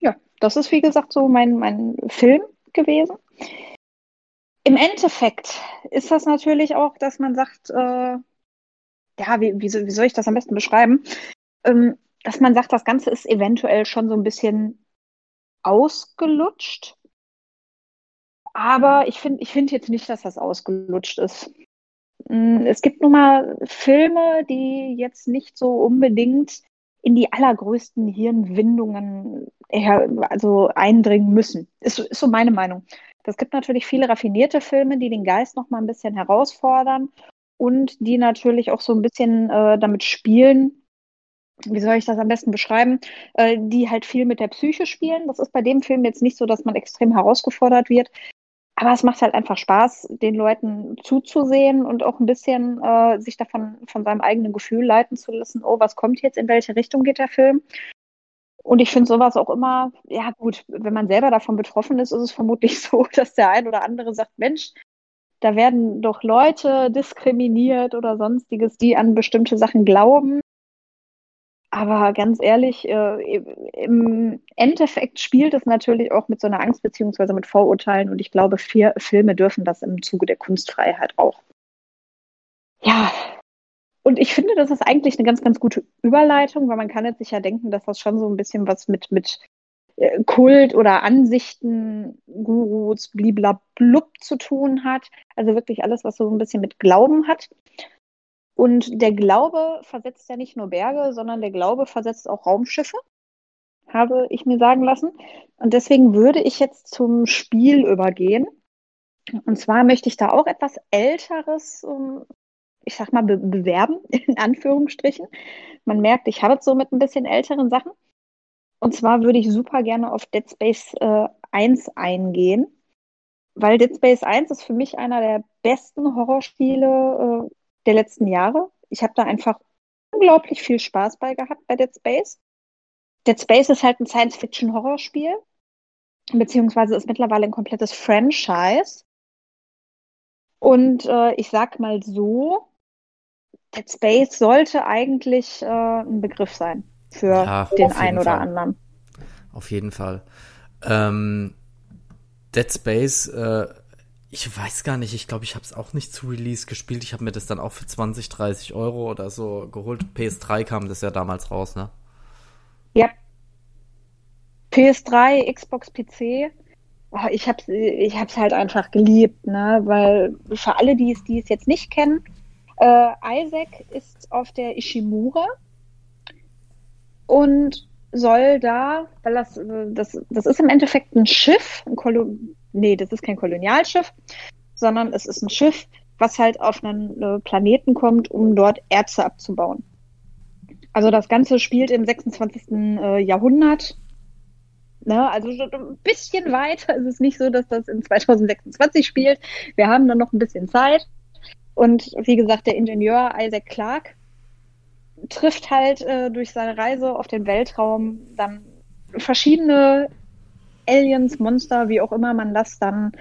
Ja, das ist wie gesagt so mein, mein Film gewesen. Im Endeffekt ist das natürlich auch, dass man sagt, äh, ja, wie, wie, wie, soll ich das am besten beschreiben? Ähm, dass man sagt, das Ganze ist eventuell schon so ein bisschen ausgelutscht. Aber ich finde ich finde jetzt nicht, dass das ausgelutscht ist. Mm, es gibt nun mal Filme, die jetzt nicht so unbedingt in die allergrößten Hirnwindungen also eindringen müssen. Ist, ist so meine Meinung. Es gibt natürlich viele raffinierte Filme, die den Geist noch mal ein bisschen herausfordern und die natürlich auch so ein bisschen äh, damit spielen, wie soll ich das am besten beschreiben, äh, die halt viel mit der Psyche spielen. Das ist bei dem Film jetzt nicht so, dass man extrem herausgefordert wird, aber es macht halt einfach Spaß, den Leuten zuzusehen und auch ein bisschen äh, sich davon von seinem eigenen Gefühl leiten zu lassen, oh, was kommt jetzt, in welche Richtung geht der Film? Und ich finde sowas auch immer, ja gut, wenn man selber davon betroffen ist, ist es vermutlich so, dass der ein oder andere sagt, Mensch, da werden doch Leute diskriminiert oder sonstiges, die an bestimmte Sachen glauben. Aber ganz ehrlich, äh, im Endeffekt spielt es natürlich auch mit so einer Angst beziehungsweise mit Vorurteilen und ich glaube, vier Filme dürfen das im Zuge der Kunstfreiheit auch. Ja, und ich finde, das ist eigentlich eine ganz, ganz gute Überleitung, weil man kann jetzt sich ja denken, dass das schon so ein bisschen was mit, mit äh, Kult oder Ansichten, Gurus, bliblablub zu tun hat. Also wirklich alles, was so ein bisschen mit Glauben hat. Und der Glaube versetzt ja nicht nur Berge, sondern der Glaube versetzt auch Raumschiffe, habe ich mir sagen lassen. Und deswegen würde ich jetzt zum Spiel übergehen. Und zwar möchte ich da auch etwas Älteres, ähm, ich sag mal, be bewerben, in Anführungsstrichen. Man merkt, ich habe es so mit ein bisschen älteren Sachen. Und zwar würde ich super gerne auf Dead Space äh, 1 eingehen, weil Dead Space 1 ist für mich einer der besten Horrorspiele, äh, der letzten Jahre. Ich habe da einfach unglaublich viel Spaß bei gehabt bei Dead Space. Dead Space ist halt ein Science-Fiction-Horrorspiel, beziehungsweise ist mittlerweile ein komplettes Franchise. Und äh, ich sag mal so, Dead Space sollte eigentlich äh, ein Begriff sein für ja, den einen oder Fall. anderen. Auf jeden Fall. Ähm, Dead Space äh, ich weiß gar nicht, ich glaube, ich habe es auch nicht zu Release gespielt. Ich habe mir das dann auch für 20, 30 Euro oder so geholt. PS3 kam das ja damals raus, ne? Ja. PS3, Xbox, PC. Oh, ich habe es ich hab's halt einfach geliebt, ne? Weil für alle, die es, die es jetzt nicht kennen, äh, Isaac ist auf der Ishimura und soll da, weil das, das, das ist im Endeffekt ein Schiff, ein Kolon nee, das ist kein Kolonialschiff, sondern es ist ein Schiff, was halt auf einen äh, Planeten kommt, um dort Erze abzubauen. Also das Ganze spielt im 26. Äh, Jahrhundert. Ne, also ein bisschen weiter ist es nicht so, dass das in 2026 spielt. Wir haben dann noch ein bisschen Zeit. Und wie gesagt, der Ingenieur Isaac Clarke trifft halt äh, durch seine Reise auf den Weltraum dann verschiedene Aliens, Monster, wie auch immer man das dann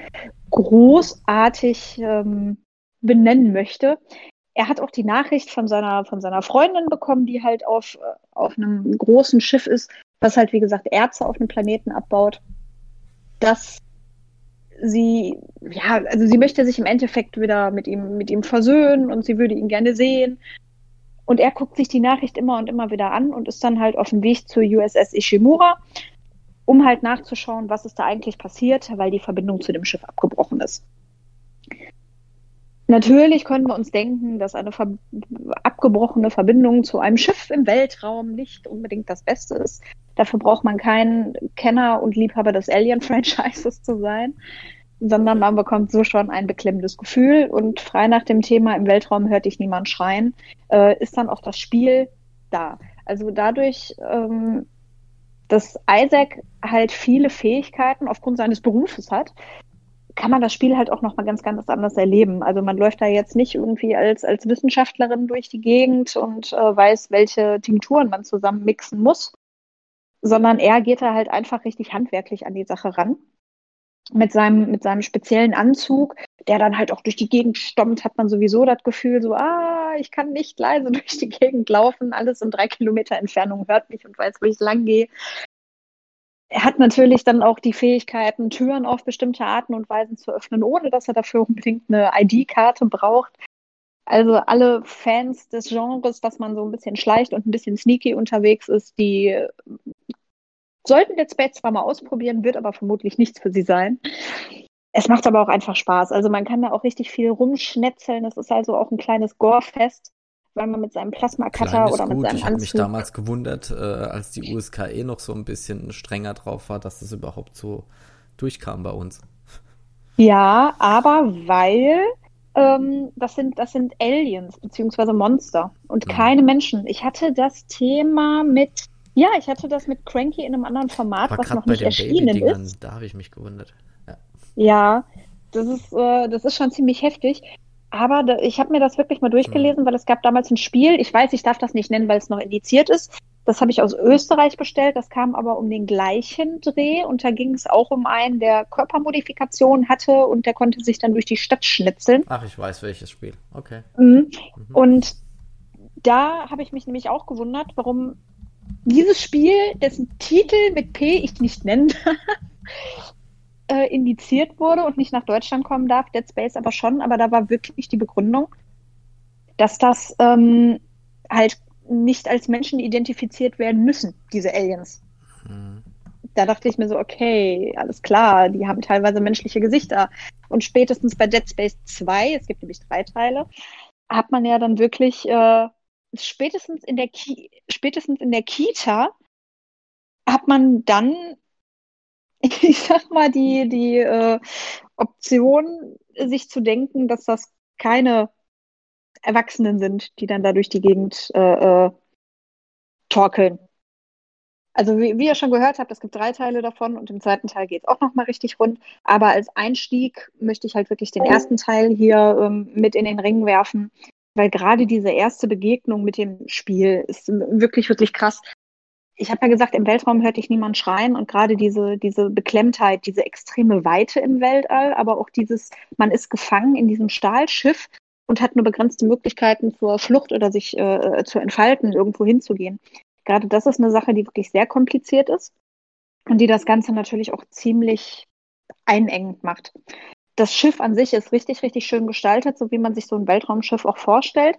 großartig ähm, benennen möchte. Er hat auch die Nachricht von seiner, von seiner Freundin bekommen, die halt auf, äh, auf einem großen Schiff ist, was halt, wie gesagt, Erze auf einem Planeten abbaut, dass sie, ja, also sie möchte sich im Endeffekt wieder mit ihm, mit ihm versöhnen und sie würde ihn gerne sehen. Und er guckt sich die Nachricht immer und immer wieder an und ist dann halt auf dem Weg zur USS Ishimura um halt nachzuschauen, was ist da eigentlich passiert, weil die Verbindung zu dem Schiff abgebrochen ist. Natürlich können wir uns denken, dass eine ver abgebrochene Verbindung zu einem Schiff im Weltraum nicht unbedingt das Beste ist. Dafür braucht man kein Kenner und Liebhaber des Alien-Franchises zu sein, sondern man bekommt so schon ein beklemmendes Gefühl. Und frei nach dem Thema im Weltraum hört dich niemand schreien, äh, ist dann auch das Spiel da. Also dadurch ähm, dass Isaac halt viele Fähigkeiten aufgrund seines Berufes hat, kann man das Spiel halt auch nochmal ganz, ganz anders erleben. Also man läuft da jetzt nicht irgendwie als, als Wissenschaftlerin durch die Gegend und äh, weiß, welche Tinkturen man zusammen mixen muss, sondern er geht da halt einfach richtig handwerklich an die Sache ran. Mit seinem, mit seinem speziellen Anzug, der dann halt auch durch die Gegend stommt, hat man sowieso das Gefühl, so, ah, ich kann nicht leise durch die Gegend laufen, alles in drei Kilometer Entfernung hört mich und weiß, wo ich lang gehe er hat natürlich dann auch die Fähigkeiten, Türen auf bestimmte Arten und Weisen zu öffnen, ohne dass er dafür unbedingt eine ID-Karte braucht. Also alle Fans des Genres, dass man so ein bisschen schleicht und ein bisschen sneaky unterwegs ist, die sollten Dead Space zwar mal ausprobieren, wird aber vermutlich nichts für sie sein. Es macht aber auch einfach Spaß. Also man kann da auch richtig viel rumschnetzeln. Es ist also auch ein kleines Gore-Fest weil man mit seinem Plasma-Cutter oder mit seinem ich habe mich damals gewundert, äh, als die USKE noch so ein bisschen strenger drauf war, dass das überhaupt so durchkam bei uns. Ja, aber weil ähm, das sind das sind Aliens beziehungsweise Monster und mhm. keine Menschen. Ich hatte das Thema mit ja, ich hatte das mit Cranky in einem anderen Format, war was noch nicht erschienen ist. Da habe ich mich gewundert. Ja, ja das ist äh, das ist schon ziemlich heftig. Aber da, ich habe mir das wirklich mal durchgelesen, mhm. weil es gab damals ein Spiel. Ich weiß, ich darf das nicht nennen, weil es noch indiziert ist. Das habe ich aus Österreich bestellt. Das kam aber um den gleichen Dreh. Und da ging es auch um einen, der Körpermodifikation hatte und der konnte sich dann durch die Stadt schnitzeln. Ach, ich weiß welches Spiel. Okay. Mhm. Mhm. Und da habe ich mich nämlich auch gewundert, warum dieses Spiel, dessen Titel mit P ich nicht nennen darf, äh, indiziert wurde und nicht nach Deutschland kommen darf, Dead Space aber schon, aber da war wirklich die Begründung, dass das ähm, halt nicht als Menschen identifiziert werden müssen, diese Aliens. Mhm. Da dachte ich mir so, okay, alles klar, die haben teilweise menschliche Gesichter. Und spätestens bei Dead Space 2, es gibt nämlich drei Teile, hat man ja dann wirklich äh, spätestens in der Ki spätestens in der Kita hat man dann ich sag mal, die, die äh, Option, sich zu denken, dass das keine Erwachsenen sind, die dann da durch die Gegend äh, äh, torkeln. Also wie, wie ihr schon gehört habt, es gibt drei Teile davon und im zweiten Teil geht es auch nochmal richtig rund. Aber als Einstieg möchte ich halt wirklich den ersten Teil hier ähm, mit in den Ring werfen, weil gerade diese erste Begegnung mit dem Spiel ist wirklich, wirklich krass ich habe ja gesagt, im Weltraum hörte ich niemand schreien und gerade diese, diese Beklemmtheit, diese extreme Weite im Weltall, aber auch dieses, man ist gefangen in diesem Stahlschiff und hat nur begrenzte Möglichkeiten zur Flucht oder sich äh, zu entfalten, irgendwo hinzugehen. Gerade das ist eine Sache, die wirklich sehr kompliziert ist und die das Ganze natürlich auch ziemlich einengend macht. Das Schiff an sich ist richtig, richtig schön gestaltet, so wie man sich so ein Weltraumschiff auch vorstellt.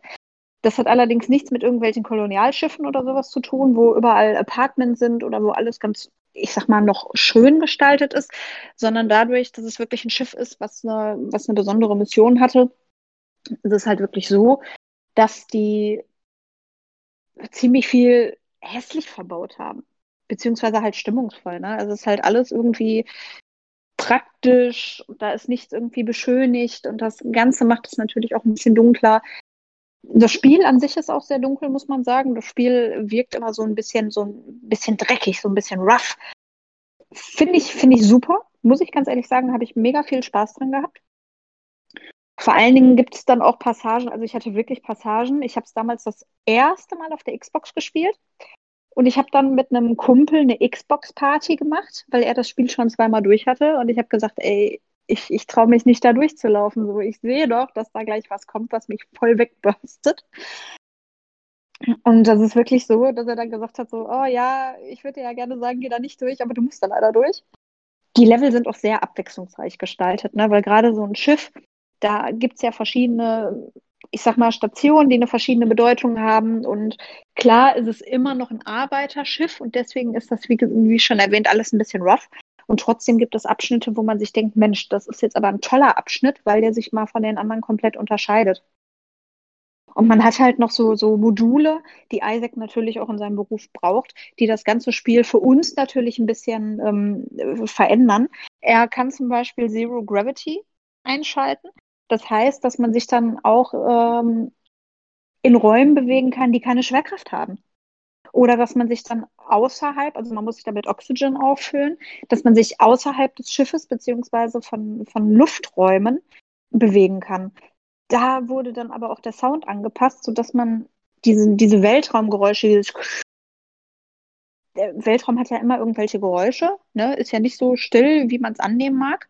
Das hat allerdings nichts mit irgendwelchen Kolonialschiffen oder sowas zu tun, wo überall Apartments sind oder wo alles ganz, ich sag mal, noch schön gestaltet ist, sondern dadurch, dass es wirklich ein Schiff ist, was eine, was eine besondere Mission hatte, ist es halt wirklich so, dass die ziemlich viel hässlich verbaut haben. Beziehungsweise halt stimmungsvoll. Ne? Also es ist halt alles irgendwie praktisch, da ist nichts irgendwie beschönigt und das Ganze macht es natürlich auch ein bisschen dunkler. Das Spiel an sich ist auch sehr dunkel, muss man sagen. Das Spiel wirkt immer so ein bisschen, so ein bisschen dreckig, so ein bisschen rough. Finde ich, finde ich super. Muss ich ganz ehrlich sagen, habe ich mega viel Spaß dran gehabt. Vor allen Dingen gibt es dann auch Passagen, also ich hatte wirklich Passagen. Ich habe es damals das erste Mal auf der Xbox gespielt und ich habe dann mit einem Kumpel eine Xbox-Party gemacht, weil er das Spiel schon zweimal durch hatte und ich habe gesagt, ey, ich, ich traue mich nicht da durchzulaufen. So, ich sehe doch, dass da gleich was kommt, was mich voll wegbürstet. Und das ist wirklich so, dass er dann gesagt hat: so, oh ja, ich würde ja gerne sagen, geh da nicht durch, aber du musst da leider durch. Die Level sind auch sehr abwechslungsreich gestaltet, ne? weil gerade so ein Schiff, da gibt es ja verschiedene, ich sag mal, Stationen, die eine verschiedene Bedeutung haben. Und klar ist es immer noch ein Arbeiterschiff und deswegen ist das, wie, wie schon erwähnt, alles ein bisschen rough. Und trotzdem gibt es Abschnitte, wo man sich denkt, Mensch, das ist jetzt aber ein toller Abschnitt, weil der sich mal von den anderen komplett unterscheidet. Und man hat halt noch so, so Module, die Isaac natürlich auch in seinem Beruf braucht, die das ganze Spiel für uns natürlich ein bisschen ähm, verändern. Er kann zum Beispiel Zero Gravity einschalten. Das heißt, dass man sich dann auch ähm, in Räumen bewegen kann, die keine Schwerkraft haben. oder dass man sich dann außerhalb, also man muss sich damit Oxygen auffüllen, dass man sich außerhalb des Schiffes beziehungsweise von, von Lufträumen bewegen kann. Da wurde dann aber auch der Sound angepasst, sodass man diese, diese Weltraumgeräusche, dieses der Weltraum hat ja immer irgendwelche Geräusche, ne? ist ja nicht so still, wie man es annehmen mag.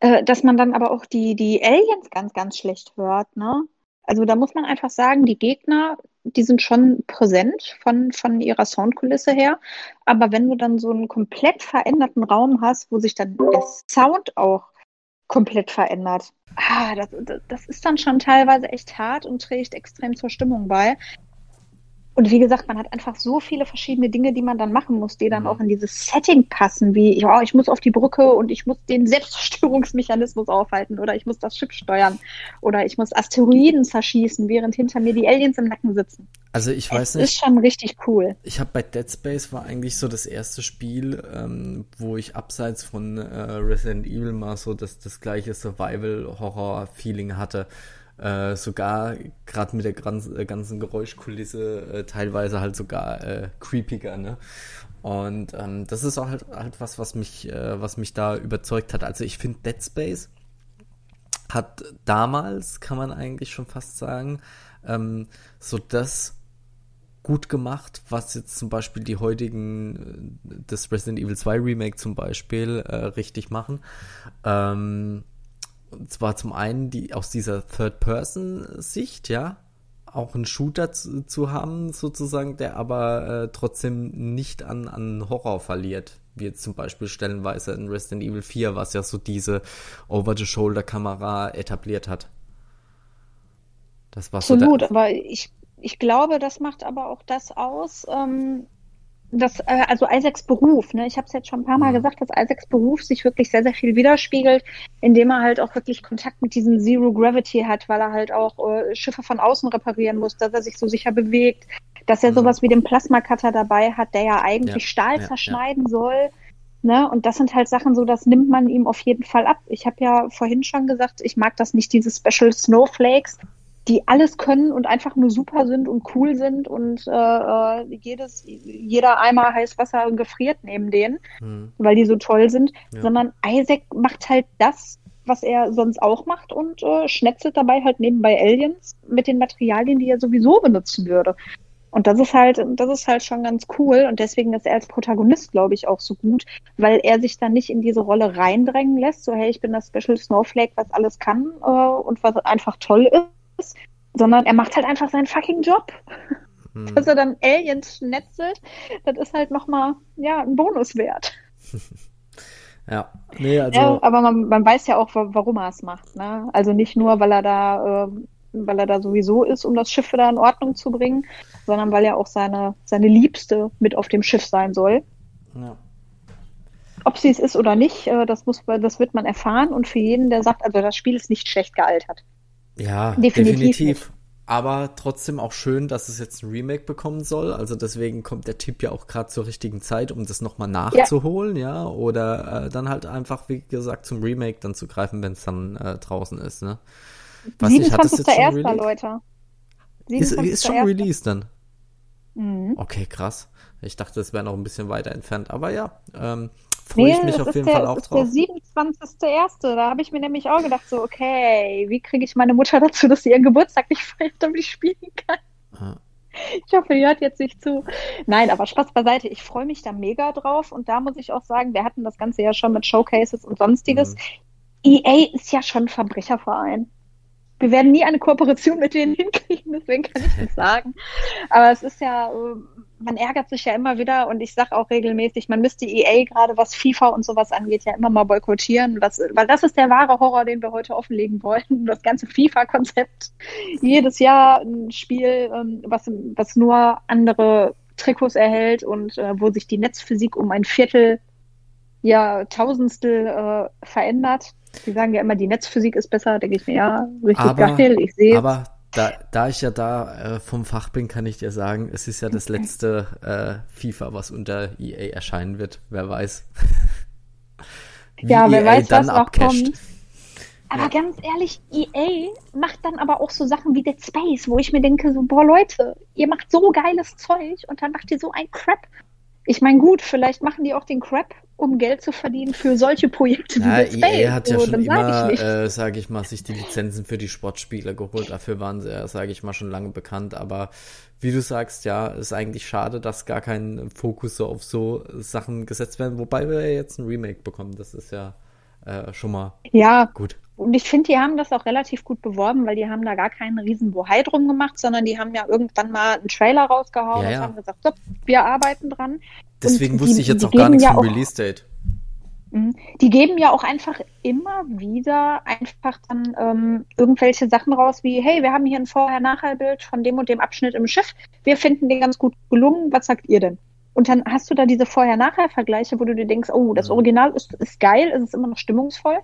Äh, dass man dann aber auch die, die Aliens ganz, ganz schlecht hört. Ne? Also da muss man einfach sagen, die Gegner, die sind schon präsent von, von ihrer Soundkulisse her. Aber wenn du dann so einen komplett veränderten Raum hast, wo sich dann der Sound auch komplett verändert, ah, das, das ist dann schon teilweise echt hart und trägt extrem zur Stimmung bei. Und wie gesagt, man hat einfach so viele verschiedene Dinge, die man dann machen muss, die dann mhm. auch in dieses Setting passen, wie, ja, ich muss auf die Brücke und ich muss den Selbstzerstörungsmechanismus aufhalten oder ich muss das Schiff steuern oder ich muss Asteroiden zerschießen, während hinter mir die Aliens im Nacken sitzen. Also ich weiß es nicht. ist schon richtig cool. Ich habe bei Dead Space war eigentlich so das erste Spiel, ähm, wo ich abseits von äh, Resident Evil mal so das, das gleiche Survival-Horror-Feeling hatte äh, sogar gerade mit der ganzen, äh, ganzen Geräuschkulisse äh, teilweise halt sogar äh, creepiger, ne? Und ähm, das ist auch halt, halt was, was mich, äh, was mich da überzeugt hat. Also ich finde Dead Space hat damals, kann man eigentlich schon fast sagen, ähm, so das gut gemacht, was jetzt zum Beispiel die heutigen, äh, das Resident Evil 2 Remake zum Beispiel, richtig machen. Ähm, und zwar zum einen die aus dieser Third-Person-Sicht, ja, auch einen Shooter zu, zu, haben, sozusagen, der aber äh, trotzdem nicht an, an Horror verliert. Wie jetzt zum Beispiel stellenweise in Resident Evil 4, was ja so diese Over-the-Shoulder-Kamera etabliert hat. Das war Absolut, so aber ich, ich glaube, das macht aber auch das aus, ähm, das, äh, also Isaacs Beruf, ne? ich habe es jetzt schon ein paar Mal mhm. gesagt, dass Isaacs Beruf sich wirklich sehr, sehr viel widerspiegelt, indem er halt auch wirklich Kontakt mit diesem Zero Gravity hat, weil er halt auch äh, Schiffe von außen reparieren muss, dass er sich so sicher bewegt, dass er mhm. sowas wie den Plasma-Cutter dabei hat, der ja eigentlich ja, Stahl ja, zerschneiden ja. soll. Ne? Und das sind halt Sachen so, das nimmt man ihm auf jeden Fall ab. Ich habe ja vorhin schon gesagt, ich mag das nicht, diese Special Snowflakes, die alles können und einfach nur super sind und cool sind und äh, äh jedes, jeder Eimer heiß Wasser gefriert neben denen, hm. weil die so toll sind, ja. sondern Isaac macht halt das, was er sonst auch macht und äh, schnetzelt dabei halt nebenbei Aliens mit den Materialien, die er sowieso benutzen würde. Und das ist halt, das ist halt schon ganz cool und deswegen ist er als Protagonist, glaube ich, auch so gut, weil er sich dann nicht in diese Rolle reindrängen lässt, so hey, ich bin das Special Snowflake, was alles kann äh, und was einfach toll ist ist, sondern er macht halt einfach seinen fucking Job. Hm. Dass er dann Aliens schnetzelt, das ist halt nochmal, ja, ein Bonuswert. ja, nee, also. Ja, aber man, man weiß ja auch, warum er es macht, ne? Also nicht nur, weil er da, äh, weil er da sowieso ist, um das Schiff wieder in Ordnung zu bringen, sondern weil er auch seine, seine Liebste mit auf dem Schiff sein soll. Ja. Ob sie es ist oder nicht, äh, das muss, das wird man erfahren. Und für jeden, der sagt, also das Spiel ist nicht schlecht gealtert. Ja, definitiv. definitiv. Aber trotzdem auch schön, dass es jetzt ein Remake bekommen soll. Also deswegen kommt der Tipp ja auch gerade zur richtigen Zeit, um das nochmal nachzuholen, ja. ja? Oder äh, dann halt einfach, wie gesagt, zum Remake dann zu greifen, wenn es dann äh, draußen ist, ne? Was 27.01. Leute. Ist, ist schon released dann? Mhm. Okay, krass. Ich dachte, es wäre noch ein bisschen weiter entfernt. Aber ja, ähm, freue nee, ich mich auf jeden der, Fall auch drauf. Der 27.01. Da habe ich mir nämlich auch gedacht, so, okay, wie kriege ich meine Mutter dazu, dass sie ihren Geburtstag nicht feiert, damit ich spielen kann? Ah. Ich hoffe, die hört jetzt nicht zu. Nein, aber Spaß beiseite. Ich freue mich da mega drauf. Und da muss ich auch sagen, wir hatten das Ganze ja schon mit Showcases und sonstiges. Mhm. EA ist ja schon ein Verbrecherverein. Wir werden nie eine Kooperation mit denen hinkriegen, deswegen kann ich das sagen. Aber es ist ja, äh, man ärgert sich ja immer wieder und ich sage auch regelmäßig, man müsste EA gerade was FIFA und sowas angeht ja immer mal boykottieren, was, weil das ist der wahre Horror, den wir heute offenlegen wollen. Das ganze FIFA-Konzept. Jedes Jahr ein Spiel, ähm, was, was nur andere Trikots erhält und äh, wo sich die Netzphysik um ein Viertel, ja, Tausendstel äh, verändert. Die sagen ja immer, die Netzphysik ist besser, denke ich mir, ja, richtig aber, geil, ich sehe Aber da, da ich ja da äh, vom Fach bin, kann ich dir sagen, es ist ja das letzte äh, FIFA, was unter EA erscheinen wird. Wer weiß. ja, wer EA weiß, was noch kommt. Aber ja. ganz ehrlich, EA macht dann aber auch so Sachen wie Dead Space, wo ich mir denke, so, boah Leute, ihr macht so geiles Zeug und dann macht ihr so ein Crap. Ich meine, gut, vielleicht machen die auch den Crap, um Geld zu verdienen für solche Projekte ja, wie Space. EA hat ja so, schon immer, ich äh, sage ich mal, sich die Lizenzen für die Sportspiele geholt. Dafür waren sie, sage ich mal, schon lange bekannt. Aber wie du sagst, ja, ist eigentlich schade, dass gar kein Fokus so auf so Sachen gesetzt werden. Wobei wir ja jetzt ein Remake bekommen. Das ist ja äh, schon mal ja. gut. Und ich finde, die haben das auch relativ gut beworben, weil die haben da gar keinen riesen Bohai drum gemacht, sondern die haben ja irgendwann mal einen Trailer rausgehauen ja, ja. und haben gesagt, so, wir arbeiten dran. Deswegen und wusste die, ich jetzt auch gar nichts ja vom Release-Date. Mhm. Die geben ja auch einfach immer wieder einfach dann ähm, irgendwelche Sachen raus, wie, hey, wir haben hier ein Vorher-Nachher-Bild von dem und dem Abschnitt im Schiff. Wir finden den ganz gut gelungen. Was sagt ihr denn? Und dann hast du da diese Vorher-Nachher-Vergleiche, wo du dir denkst, oh, das mhm. Original ist, ist geil, es ist immer noch stimmungsvoll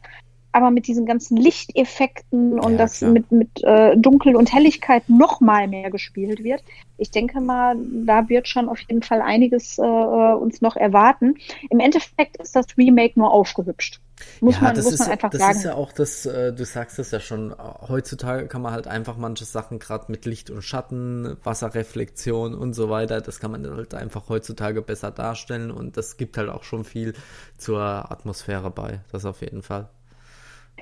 aber mit diesen ganzen Lichteffekten und ja, das klar. mit, mit äh, Dunkel und Helligkeit noch mal mehr gespielt wird. Ich denke mal, da wird schon auf jeden Fall einiges äh, uns noch erwarten. Im Endeffekt ist das Remake nur aufgehübscht. Muss ja, man, muss ist, man einfach das sagen. Das ist ja auch das, äh, du sagst es ja schon, heutzutage kann man halt einfach manche Sachen, gerade mit Licht und Schatten, Wasserreflexion und so weiter, das kann man halt einfach heutzutage besser darstellen und das gibt halt auch schon viel zur Atmosphäre bei, das auf jeden Fall.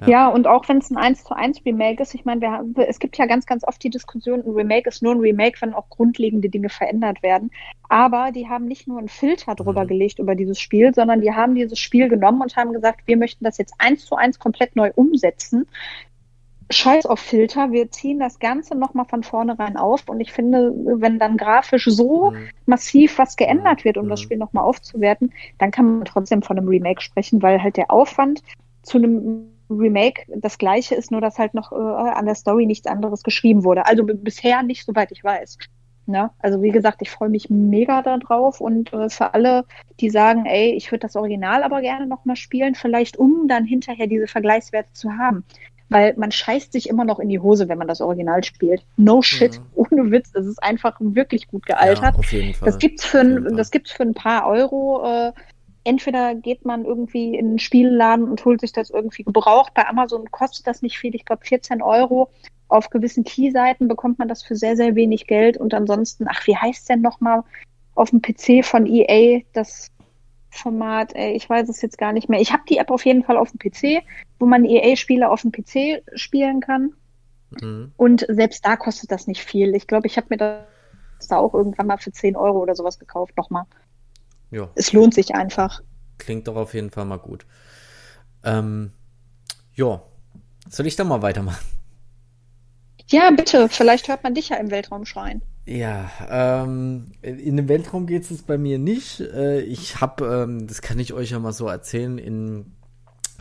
Ja. ja, und auch wenn es ein 1 zu 1 Remake ist, ich meine, es gibt ja ganz, ganz oft die Diskussion, ein Remake ist nur ein Remake, wenn auch grundlegende Dinge verändert werden. Aber die haben nicht nur einen Filter drüber mhm. gelegt über dieses Spiel, sondern die haben dieses Spiel genommen und haben gesagt, wir möchten das jetzt eins zu eins komplett neu umsetzen. Scheiß auf Filter, wir ziehen das Ganze nochmal von vornherein auf und ich finde, wenn dann grafisch so mhm. massiv was geändert wird, um mhm. das Spiel nochmal aufzuwerten, dann kann man trotzdem von einem Remake sprechen, weil halt der Aufwand zu einem Remake das gleiche ist, nur dass halt noch äh, an der Story nichts anderes geschrieben wurde. Also bisher nicht, soweit ich weiß. Ne? Also wie gesagt, ich freue mich mega darauf und äh, für alle, die sagen, ey, ich würde das Original aber gerne nochmal spielen, vielleicht um dann hinterher diese Vergleichswerte zu haben. Weil man scheißt sich immer noch in die Hose, wenn man das Original spielt. No shit, mhm. ohne Witz. Es ist einfach wirklich gut gealtert. Ja, auf jeden Fall. Das gibt's für ein, das gibt's für ein paar Euro. Äh, entweder geht man irgendwie in einen Spielladen und holt sich das irgendwie gebraucht. Bei Amazon kostet das nicht viel, ich glaube 14 Euro. Auf gewissen Key-Seiten bekommt man das für sehr, sehr wenig Geld. Und ansonsten, ach, wie heißt denn nochmal auf dem PC von EA das Format? Ey, ich weiß es jetzt gar nicht mehr. Ich habe die App auf jeden Fall auf dem PC, wo man EA-Spiele auf dem PC spielen kann. Mhm. Und selbst da kostet das nicht viel. Ich glaube, ich habe mir das da auch irgendwann mal für 10 Euro oder sowas gekauft, nochmal. Ja. Es lohnt sich einfach. Klingt doch auf jeden Fall mal gut. Ähm, ja, soll ich da mal weitermachen? Ja, bitte. Vielleicht hört man dich ja im Weltraum schreien. Ja, ähm, in dem Weltraum geht es bei mir nicht. Äh, ich habe, ähm, das kann ich euch ja mal so erzählen, in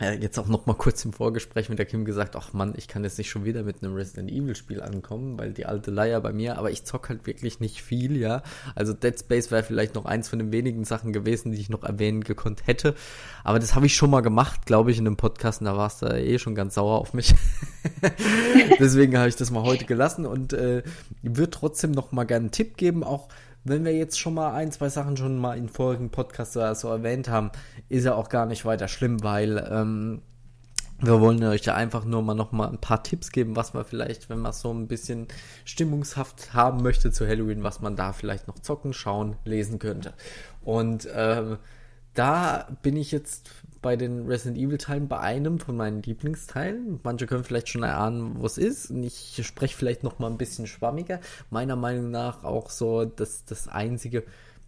äh, jetzt auch noch mal kurz im Vorgespräch mit der Kim gesagt, ach Mann, ich kann jetzt nicht schon wieder mit einem Resident Evil Spiel ankommen, weil die alte Leier bei mir, aber ich zock halt wirklich nicht viel, ja. Also Dead Space wäre vielleicht noch eins von den wenigen Sachen gewesen, die ich noch erwähnen gekonnt hätte. Aber das habe ich schon mal gemacht, glaube ich, in einem Podcast und da warst du eh schon ganz sauer auf mich. Deswegen habe ich das mal heute gelassen und äh, würde trotzdem noch mal gerne einen Tipp geben, auch wenn wir jetzt schon mal ein, zwei Sachen schon mal in vorigen Podcasts so erwähnt haben, ist ja auch gar nicht weiter schlimm, weil ähm, wir wollen euch ja einfach nur mal noch mal ein paar Tipps geben, was man vielleicht, wenn man so ein bisschen stimmungshaft haben möchte zu Halloween, was man da vielleicht noch zocken, schauen, lesen könnte. Und äh, da bin ich jetzt bei den Resident Evil Teilen bei einem von meinen Lieblingsteilen. Manche können vielleicht schon erahnen, wo es ist. Und ich spreche vielleicht noch mal ein bisschen schwammiger. Meiner Meinung nach auch so das, das einzige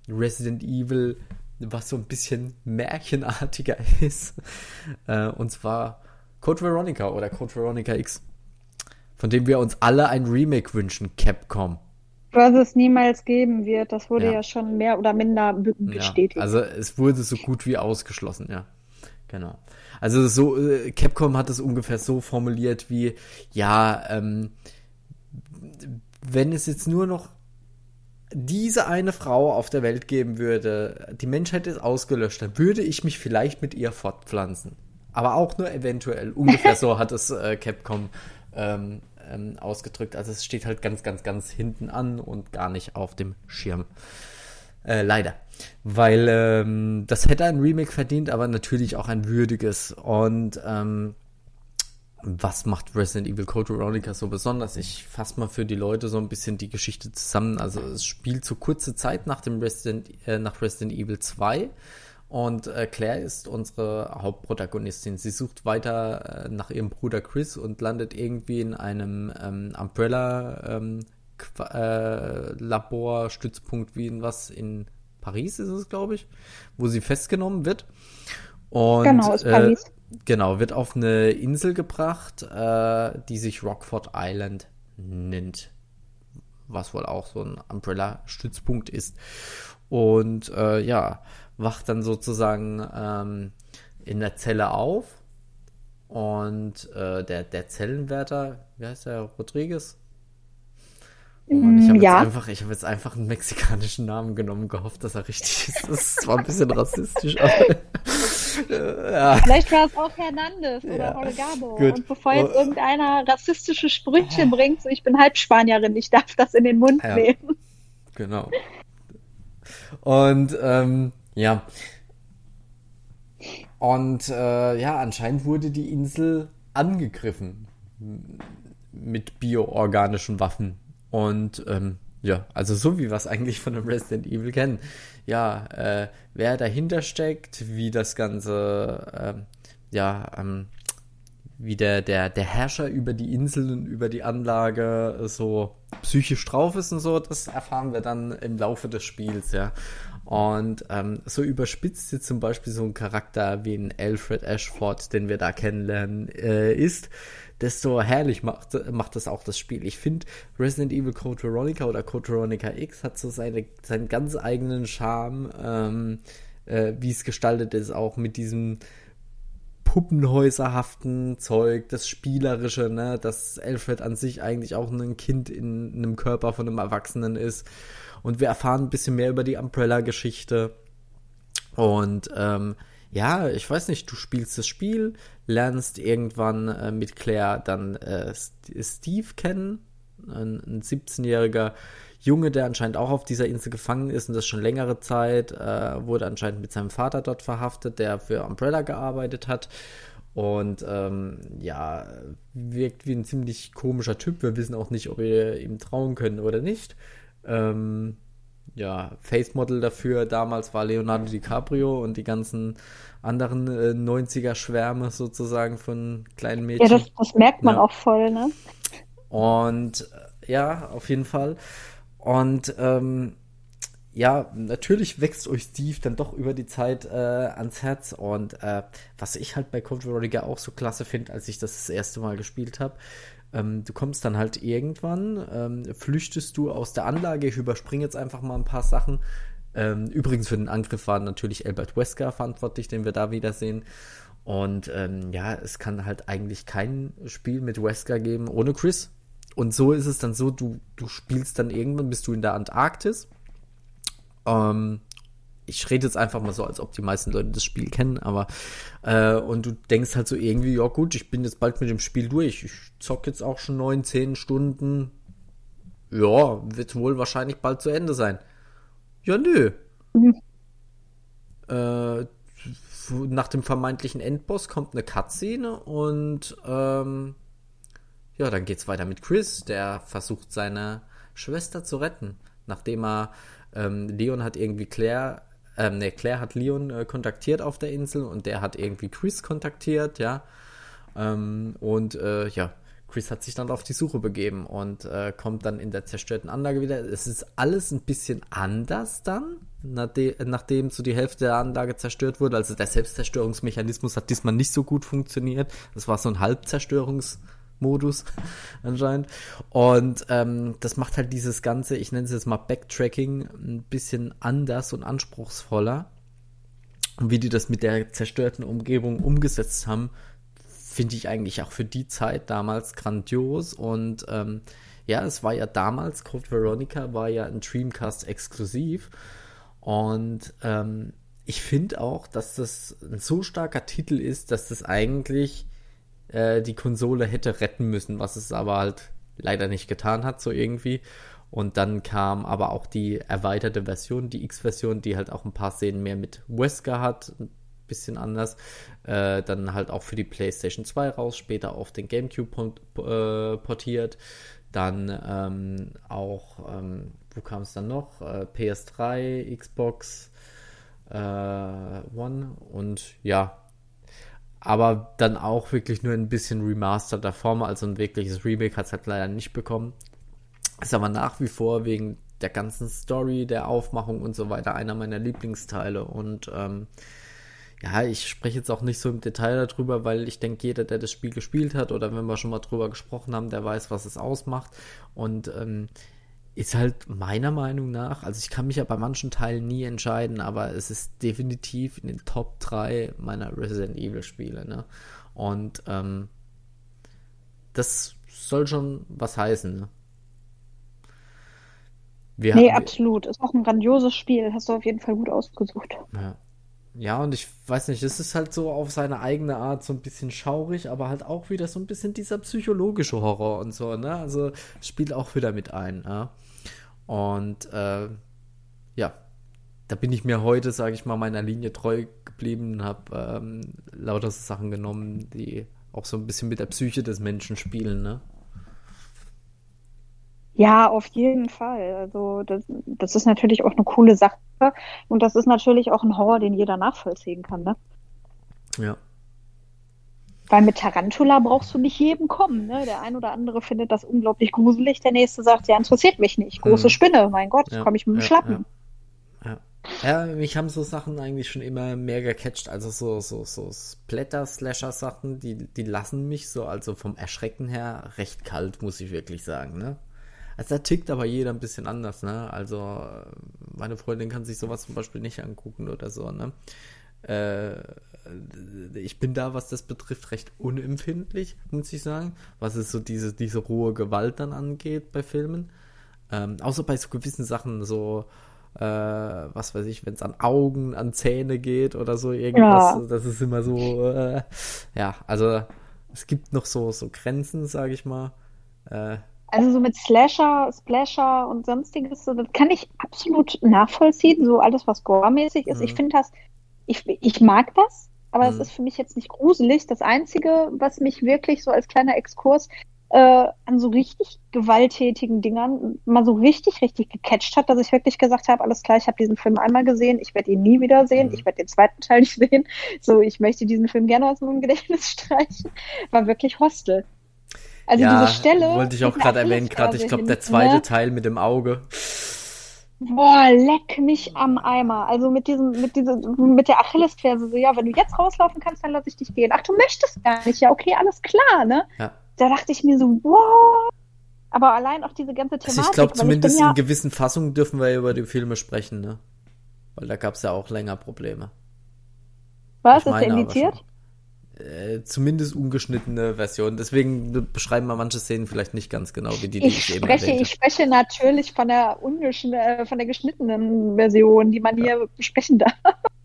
Resident Evil, was so ein bisschen märchenartiger ist. Äh, und zwar Code Veronica oder Code Veronica X. Von dem wir uns alle ein Remake wünschen, Capcom. Was es niemals geben wird, das wurde ja, ja schon mehr oder minder bestätigt. Ja, also es wurde so gut wie ausgeschlossen, ja. Genau. Also so, äh, Capcom hat es ungefähr so formuliert wie, ja, ähm, wenn es jetzt nur noch diese eine Frau auf der Welt geben würde, die Menschheit ist ausgelöscht, dann würde ich mich vielleicht mit ihr fortpflanzen. Aber auch nur eventuell. Ungefähr so hat es äh, Capcom ähm, ähm, ausgedrückt. Also es steht halt ganz, ganz, ganz hinten an und gar nicht auf dem Schirm. Äh, leider. Weil ähm, das hätte ein Remake verdient, aber natürlich auch ein würdiges. Und ähm, was macht Resident Evil Code Veronica so besonders? Ich fasse mal für die Leute so ein bisschen die Geschichte zusammen. Also es spielt so kurze Zeit nach dem Resident, äh, nach Resident Evil 2 und äh, Claire ist unsere Hauptprotagonistin. Sie sucht weiter äh, nach ihrem Bruder Chris und landet irgendwie in einem ähm, Umbrella ähm, äh, Labor Stützpunkt wie in was in Paris ist es, glaube ich, wo sie festgenommen wird. Und, genau, ist Paris. Äh, genau, wird auf eine Insel gebracht, äh, die sich Rockford Island nennt. Was wohl auch so ein Umbrella-Stützpunkt ist. Und äh, ja, wacht dann sozusagen ähm, in der Zelle auf. Und äh, der, der Zellenwärter, wie heißt der, Rodriguez? Und ich habe ja. jetzt, einfach, hab jetzt einfach einen mexikanischen Namen genommen, gehofft, dass er richtig ist. Das ist zwar ein bisschen rassistisch, aber. Äh, ja. Vielleicht war es auch Hernandez oder ja. Holgado. Gut. Und bevor jetzt oh. irgendeiner rassistische Sprüche oh. bringt, so ich bin Halbspanierin, ich darf das in den Mund ja. nehmen. Genau. Und ähm, ja. Und äh, ja, anscheinend wurde die Insel angegriffen mit bioorganischen Waffen. Und ähm, ja, also so wie wir es eigentlich von dem Resident Evil kennen. Ja, äh, wer dahinter steckt, wie das Ganze, äh, ja, ähm, wie der, der, der Herrscher über die Insel und über die Anlage so psychisch drauf ist und so, das erfahren wir dann im Laufe des Spiels, ja. Und ähm, so überspitzt jetzt zum Beispiel so ein Charakter wie ein Alfred Ashford, den wir da kennenlernen, äh, ist, desto herrlich macht, macht das auch das Spiel. Ich finde, Resident Evil Code Veronica oder Code Veronica X hat so seine, seinen ganz eigenen Charme, ähm, äh, wie es gestaltet ist, auch mit diesem puppenhäuserhaften Zeug, das Spielerische, ne, dass Alfred an sich eigentlich auch ein Kind in einem Körper von einem Erwachsenen ist. Und wir erfahren ein bisschen mehr über die Umbrella-Geschichte. Und ähm, ja, ich weiß nicht, du spielst das Spiel, lernst irgendwann äh, mit Claire dann äh, Steve kennen, ein, ein 17-jähriger Junge, der anscheinend auch auf dieser Insel gefangen ist und das schon längere Zeit, äh, wurde anscheinend mit seinem Vater dort verhaftet, der für Umbrella gearbeitet hat. Und ähm, ja, wirkt wie ein ziemlich komischer Typ. Wir wissen auch nicht, ob wir ihm trauen können oder nicht. Ähm, ja, Face Model dafür damals war Leonardo DiCaprio und die ganzen anderen äh, 90er-Schwärme sozusagen von kleinen Mädchen. Ja, das, das merkt man ja. auch voll, ne? Und äh, ja, auf jeden Fall. Und ähm, ja, natürlich wächst euch Steve dann doch über die Zeit äh, ans Herz. Und äh, was ich halt bei Code Veronica auch so klasse finde, als ich das das erste Mal gespielt habe, ähm, du kommst dann halt irgendwann, ähm, flüchtest du aus der Anlage. Ich überspringe jetzt einfach mal ein paar Sachen. Ähm, übrigens für den Angriff war natürlich Albert Wesker verantwortlich, den wir da wiedersehen. Und ähm, ja, es kann halt eigentlich kein Spiel mit Wesker geben ohne Chris. Und so ist es dann so, du, du spielst dann irgendwann, bist du in der Antarktis. Ähm, ich rede jetzt einfach mal so, als ob die meisten Leute das Spiel kennen, aber äh, und du denkst halt so irgendwie, ja gut, ich bin jetzt bald mit dem Spiel durch. Ich zock jetzt auch schon neun, zehn Stunden. Ja, wird wohl wahrscheinlich bald zu Ende sein. Ja, nö. Mhm. Äh, nach dem vermeintlichen Endboss kommt eine Cutscene und ähm, ja, dann geht's weiter mit Chris, der versucht seine Schwester zu retten, nachdem er ähm, Leon hat irgendwie Claire ähm, ne, Claire hat Leon äh, kontaktiert auf der Insel und der hat irgendwie Chris kontaktiert, ja. Ähm, und äh, ja, Chris hat sich dann auf die Suche begeben und äh, kommt dann in der zerstörten Anlage wieder. Es ist alles ein bisschen anders dann, nachdem, so die Hälfte der Anlage zerstört wurde. Also der Selbstzerstörungsmechanismus hat diesmal nicht so gut funktioniert. Das war so ein Halbzerstörungs- Modus anscheinend. Und ähm, das macht halt dieses ganze, ich nenne es jetzt mal Backtracking, ein bisschen anders und anspruchsvoller. Und wie die das mit der zerstörten Umgebung umgesetzt haben, finde ich eigentlich auch für die Zeit damals grandios. Und ähm, ja, es war ja damals, Code Veronica war ja ein Dreamcast exklusiv. Und ähm, ich finde auch, dass das ein so starker Titel ist, dass das eigentlich äh, die Konsole hätte retten müssen, was es aber halt leider nicht getan hat, so irgendwie. Und dann kam aber auch die erweiterte Version, die X-Version, die halt auch ein paar Szenen mehr mit Wesker hat. bisschen anders. Äh, dann halt auch für die PlayStation 2 raus, später auf den GameCube äh, portiert. Dann ähm, auch, ähm, wo kam es dann noch? Äh, PS3, Xbox äh, One und ja, aber dann auch wirklich nur ein bisschen remasterter Form, also ein wirkliches Remake hat es halt leider nicht bekommen. Ist aber nach wie vor wegen der ganzen Story, der Aufmachung und so weiter einer meiner Lieblingsteile und ähm, ja, ich spreche jetzt auch nicht so im Detail darüber, weil ich denke, jeder, der das Spiel gespielt hat oder wenn wir schon mal drüber gesprochen haben, der weiß, was es ausmacht. Und ähm, ist halt meiner Meinung nach, also ich kann mich ja bei manchen Teilen nie entscheiden, aber es ist definitiv in den Top 3 meiner Resident Evil Spiele. Ne? Und ähm, das soll schon was heißen. Ne? Wir nee, absolut. Ist auch ein grandioses Spiel. Hast du auf jeden Fall gut ausgesucht. Ja. Ja, und ich weiß nicht, es ist halt so auf seine eigene Art so ein bisschen schaurig, aber halt auch wieder so ein bisschen dieser psychologische Horror und so, ne? Also spielt auch wieder mit ein, ja. Und äh, ja, da bin ich mir heute, sage ich mal, meiner Linie treu geblieben und habe ähm, lauter Sachen genommen, die auch so ein bisschen mit der Psyche des Menschen spielen, ne? Ja, auf jeden Fall. Also das, das ist natürlich auch eine coole Sache und das ist natürlich auch ein Horror, den jeder nachvollziehen kann, ne? Ja. Weil mit Tarantula brauchst du nicht jedem kommen. Ne? Der ein oder andere findet das unglaublich gruselig, der nächste sagt, ja, interessiert mich nicht. Große hm. Spinne, mein Gott, ja, komme ich mit dem ja, Schlappen. Ja, ja. mich haben so Sachen eigentlich schon immer mehr gecatcht. Also so, so, so Splatter-Slasher-Sachen, die, die lassen mich so, also vom Erschrecken her, recht kalt, muss ich wirklich sagen, ne? Also da tickt aber jeder ein bisschen anders, ne? Also meine Freundin kann sich sowas zum Beispiel nicht angucken oder so, ne? Äh, ich bin da, was das betrifft, recht unempfindlich, muss ich sagen. Was es so diese, diese rohe Gewalt dann angeht bei Filmen. Ähm, außer bei so gewissen Sachen, so, äh, was weiß ich, wenn es an Augen, an Zähne geht oder so irgendwas, ja. das ist immer so, äh, ja, also es gibt noch so, so Grenzen, sage ich mal. Äh, also so mit Slasher, Splasher und sonstiges, so, das kann ich absolut nachvollziehen, so alles, was gore-mäßig ist. Mhm. Ich finde das, ich, ich mag das, aber es mhm. ist für mich jetzt nicht gruselig. Das Einzige, was mich wirklich so als kleiner Exkurs äh, an so richtig gewalttätigen Dingern mal so richtig, richtig gecatcht hat, dass ich wirklich gesagt habe, alles klar, ich habe diesen Film einmal gesehen, ich werde ihn nie wieder sehen, mhm. ich werde den zweiten Teil nicht sehen. So, ich möchte diesen Film gerne aus meinem Gedächtnis streichen. War wirklich Hostel. Also ja, diese Stelle. Wollte ich auch gerade erwähnen, gerade ich glaube der zweite ne? Teil mit dem Auge. Boah, leck mich am Eimer. Also mit diesem, mit diesem, mit der Achillesferse, so, ja, wenn du jetzt rauslaufen kannst, dann lass ich dich gehen. Ach, du möchtest gar nicht. Ja, okay, alles klar, ne? Ja. Da dachte ich mir so, wow. Aber allein auch diese ganze Thematik. Also ich glaube, zumindest ich in gewissen Fassungen dürfen wir über die Filme sprechen, ne? Weil da gab es ja auch länger Probleme. Was? Ich ist der indiziert? Äh, zumindest ungeschnittene Version. Deswegen beschreiben wir manche Szenen vielleicht nicht ganz genau, wie die, die ich, ich spreche, Ich spreche natürlich von der, äh, von der geschnittenen Version, die man ja. hier besprechen darf.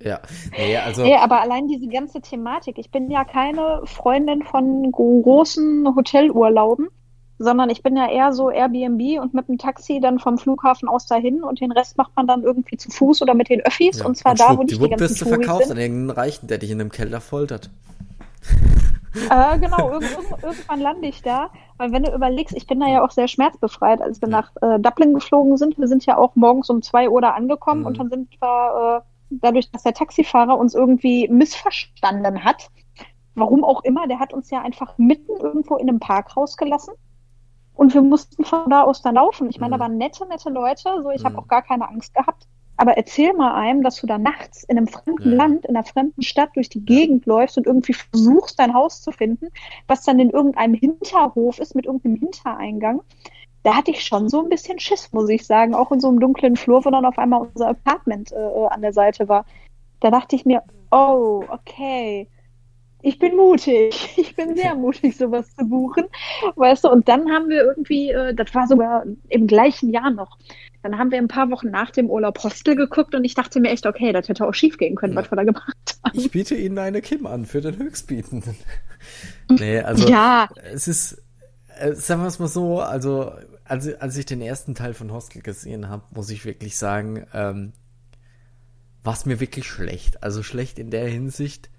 Ja, nee, also. Nee, aber allein diese ganze Thematik. Ich bin ja keine Freundin von großen Hotelurlauben, sondern ich bin ja eher so Airbnb und mit dem Taxi dann vom Flughafen aus dahin und den Rest macht man dann irgendwie zu Fuß oder mit den Öffis ja. und zwar und da, wo die, die ganzen wirst du verkauft sind. an irgendeinen Reichen, der dich in einem Keller foltert äh, genau, irg irgendwann lande ich da. Weil wenn du überlegst, ich bin da ja auch sehr schmerzbefreit, als wir nach äh, Dublin geflogen sind. Wir sind ja auch morgens um zwei Uhr da angekommen mhm. und dann sind wir, äh, dadurch, dass der Taxifahrer uns irgendwie missverstanden hat, warum auch immer, der hat uns ja einfach mitten irgendwo in einem Park rausgelassen. Und wir mussten von da aus dann laufen. Ich meine, mhm. da waren nette, nette Leute. So, ich mhm. habe auch gar keine Angst gehabt. Aber erzähl mal einem, dass du da nachts in einem fremden ja. Land, in einer fremden Stadt durch die Gegend läufst und irgendwie versuchst, dein Haus zu finden, was dann in irgendeinem Hinterhof ist mit irgendeinem Hintereingang. Da hatte ich schon so ein bisschen Schiss, muss ich sagen, auch in so einem dunklen Flur, wo dann auf einmal unser Apartment äh, an der Seite war. Da dachte ich mir, oh, okay, ich bin mutig. Ich bin sehr mutig, sowas zu buchen. Weißt du, und dann haben wir irgendwie, äh, das war sogar im gleichen Jahr noch, dann haben wir ein paar Wochen nach dem Urlaub Hostel geguckt und ich dachte mir echt, okay, das hätte auch schief gehen können, was wir da gemacht haben. Ich biete Ihnen eine Kim an für den Höchstbietenden. nee, also ja. es ist, äh, sagen wir es mal so, also als, als ich den ersten Teil von Hostel gesehen habe, muss ich wirklich sagen, ähm, war es mir wirklich schlecht. Also schlecht in der Hinsicht,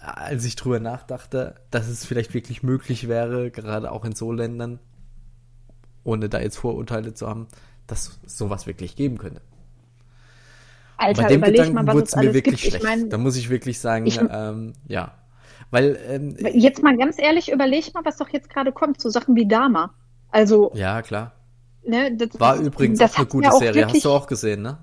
als ich drüber nachdachte, dass es vielleicht wirklich möglich wäre, gerade auch in so Ländern, ohne da jetzt Vorurteile zu haben, dass sowas wirklich geben könnte. Alter, Bei dem überleg Gedanken mal, was wurde es mir wirklich gibt. schlecht. Ich meine, da muss ich wirklich sagen, ich- ähm, ja. Weil, ähm, jetzt mal ganz ehrlich, überleg mal, was doch jetzt gerade kommt, so Sachen wie Dama. Also, ja, klar. ne, das War übrigens das auch eine gute ja auch Serie. Hast du auch gesehen, ne?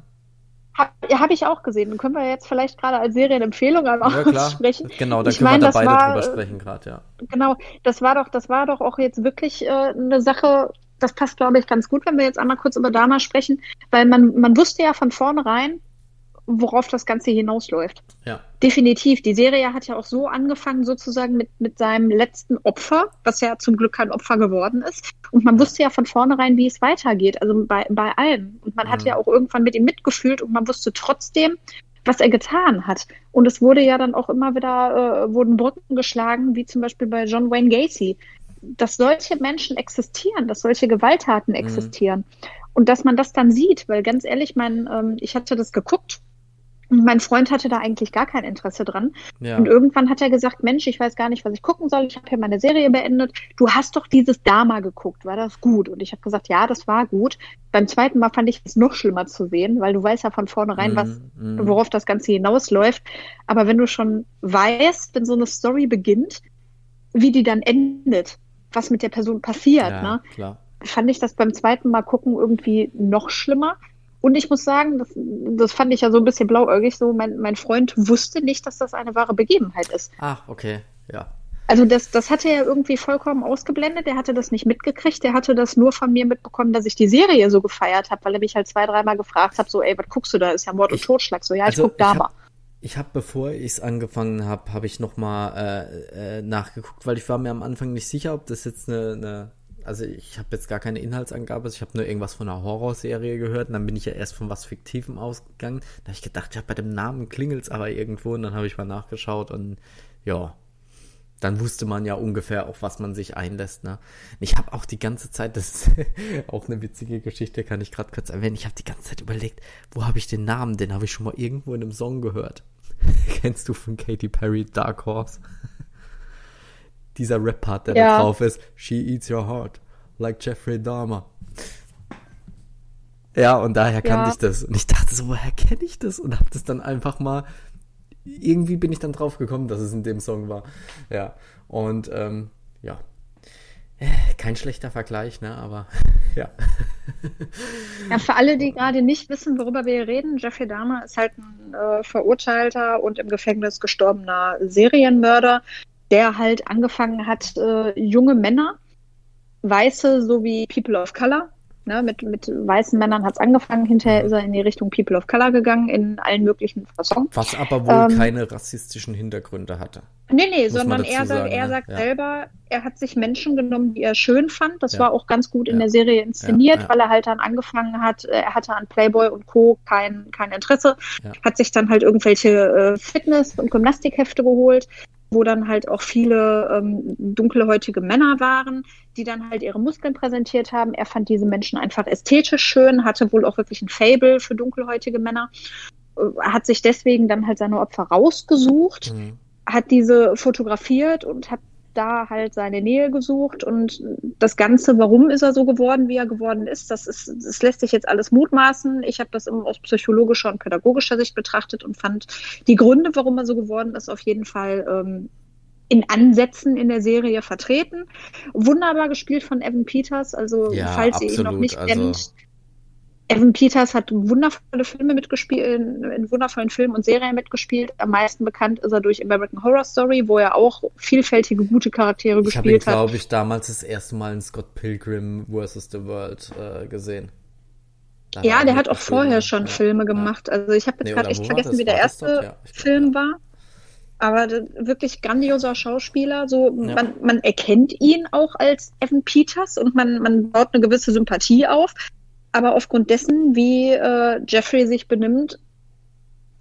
Hab, habe ich auch gesehen. Können wir jetzt vielleicht gerade als Serienempfehlung einmal Ja, klar. aussprechen? Genau, da Ich können meine, wir da beide war, drüber äh, sprechen gerade, ja. Genau, das war doch, das war doch auch jetzt wirklich äh, eine Sache, das passt, glaube ich, ganz gut, wenn wir jetzt einmal kurz über Dama sprechen, weil man, man wusste ja von vornherein, worauf das Ganze hinausläuft. Ja. Definitiv. Die Serie hat ja auch so angefangen, sozusagen mit, mit seinem letzten Opfer, was ja zum Glück kein Opfer geworden ist. Und man wusste ja von vornherein, wie es weitergeht, also bei, bei allen. Und man hat Mhm. ja auch irgendwann mit ihm mitgefühlt und man wusste trotzdem, was er getan hat. Und es wurde ja dann auch immer wieder, äh, wurden Brücken geschlagen, wie zum Beispiel bei John Wayne Gacy, dass solche Menschen existieren, dass solche Gewalttaten existieren. Und dass man das dann sieht, weil ganz ehrlich, mein, ähm, ich hatte das geguckt und mein Freund hatte da eigentlich gar kein Interesse dran. Ja. Und irgendwann hat er gesagt, Mensch, ich weiß gar nicht, was ich gucken soll. Ich habe hier meine Serie beendet. Du hast doch dieses Dama geguckt. War das gut? Und ich habe gesagt, ja, das war gut. Beim zweiten Mal fand ich es noch schlimmer zu sehen, weil du weißt ja von vornherein, was, Mhm, mhm. worauf das Ganze hinausläuft. Aber wenn du schon weißt, wenn so eine Story beginnt, wie die dann endet, was mit der Person passiert, ja, ne? klar. fand ich das beim zweiten Mal gucken irgendwie noch schlimmer. Und ich muss sagen, das, das fand ich ja so ein bisschen blauäugig. So, mein, mein Freund wusste nicht, dass das eine wahre Begebenheit ist. Ah, okay, ja. Also das, das hatte er irgendwie vollkommen ausgeblendet. Der hatte das nicht mitgekriegt. Der hatte das nur von mir mitbekommen, dass ich die Serie so gefeiert habe, weil er mich halt zwei, dreimal gefragt hat, so, ey, was guckst du da? Ist ja Mord und Ich- Totschlag. So, ja, ich also guck Dama. hab- Ich habe, bevor ich es angefangen habe, habe ich nochmal äh, äh, nachgeguckt, weil ich war mir am Anfang nicht sicher, ob das jetzt eine, eine also ich habe jetzt gar keine Inhaltsangabe, ich habe nur irgendwas von einer Horrorserie gehört und dann bin ich ja erst von was Fiktivem ausgegangen. Da habe ich gedacht, ja, bei dem Namen klingelt's aber irgendwo und dann habe ich mal nachgeschaut und ja, dann wusste man ja ungefähr, auf was man sich einlässt. Ne? Ich habe auch die ganze Zeit, das ist auch eine witzige Geschichte, kann ich gerade kurz erwähnen. Ich habe die ganze Zeit überlegt, wo habe ich den Namen? Den habe ich schon mal irgendwo in einem Song gehört. Kennst du von Katy Perry Dark Horse? Dieser Rap-Part, der Ja. da drauf ist. She eats your heart, like Jeffrey Dahmer. Ja, und daher kannte Ja. ich das. Und ich dachte so, woher kenne ich das? Und habe das dann einfach mal irgendwie bin ich dann drauf gekommen, dass es in dem Song war. Ja. Und ähm, ja. Äh, Kein schlechter Vergleich, ne? Aber ja. Ja, für alle, die gerade nicht wissen, worüber wir hier reden, Jeffrey Dahmer ist halt ein äh, verurteilter und im Gefängnis gestorbener Serienmörder, der halt angefangen hat, äh, junge Männer, Weiße sowie People of Color, ne, mit, mit weißen Männern hat es angefangen, hinterher Mhm. ist er in die Richtung People of Color gegangen, in allen möglichen Fassons. Was aber wohl Ähm, keine rassistischen Hintergründe hatte. Nee, nee, sondern er, sagt, sagen, er ne? sagt Ja. selber, er hat sich Menschen genommen, die er schön fand. Das Ja. war auch ganz gut in Ja. der Serie inszeniert, weil er halt dann angefangen hat, äh, er hatte an Playboy und Co. kein, kein Interesse, hat sich dann halt irgendwelche äh, Fitness- und Gymnastikhefte geholt, wo dann halt auch viele ähm, dunkelhäutige Männer waren, die dann halt ihre Muskeln präsentiert haben. Er fand diese Menschen einfach ästhetisch schön, hatte wohl auch wirklich ein Fable für dunkelhäutige Männer. Äh, Hat sich deswegen dann halt seine Opfer rausgesucht Mhm. hat diese fotografiert und hat da halt seine Nähe gesucht und das Ganze, warum ist er so geworden, wie er geworden ist, das ist, das lässt sich jetzt alles mutmaßen. Ich habe das immer aus psychologischer und pädagogischer Sicht betrachtet und fand die Gründe, warum er so geworden ist, auf jeden Fall ähm, in Ansätzen in der Serie vertreten. Wunderbar gespielt von Evan Peters, also Ja, falls ihr ihn noch absolut, nicht also- kennt. Evan Peters hat wundervolle Filme mitgespielt, in, in wundervollen Filmen und Serien mitgespielt. Am meisten bekannt ist er durch American Horror Story, wo er auch vielfältige, gute Charaktere Ich habe ihn, gespielt hat. glaube ich, damals das erste Mal in Scott Pilgrim vs. The World äh, gesehen. Da Ja, er der hat auch vorher ja. schon Ja, Filme ja. gemacht. Also ich habe jetzt Nee, gerade echt vergessen, das? wie der erste dort? Ja, ich glaub, Film ja. war. Aber wirklich grandioser Schauspieler. So, Ja. man, man erkennt ihn auch als Evan Peters und man, man baut eine gewisse Sympathie auf. Aber aufgrund dessen, wie äh, Jeffrey sich benimmt,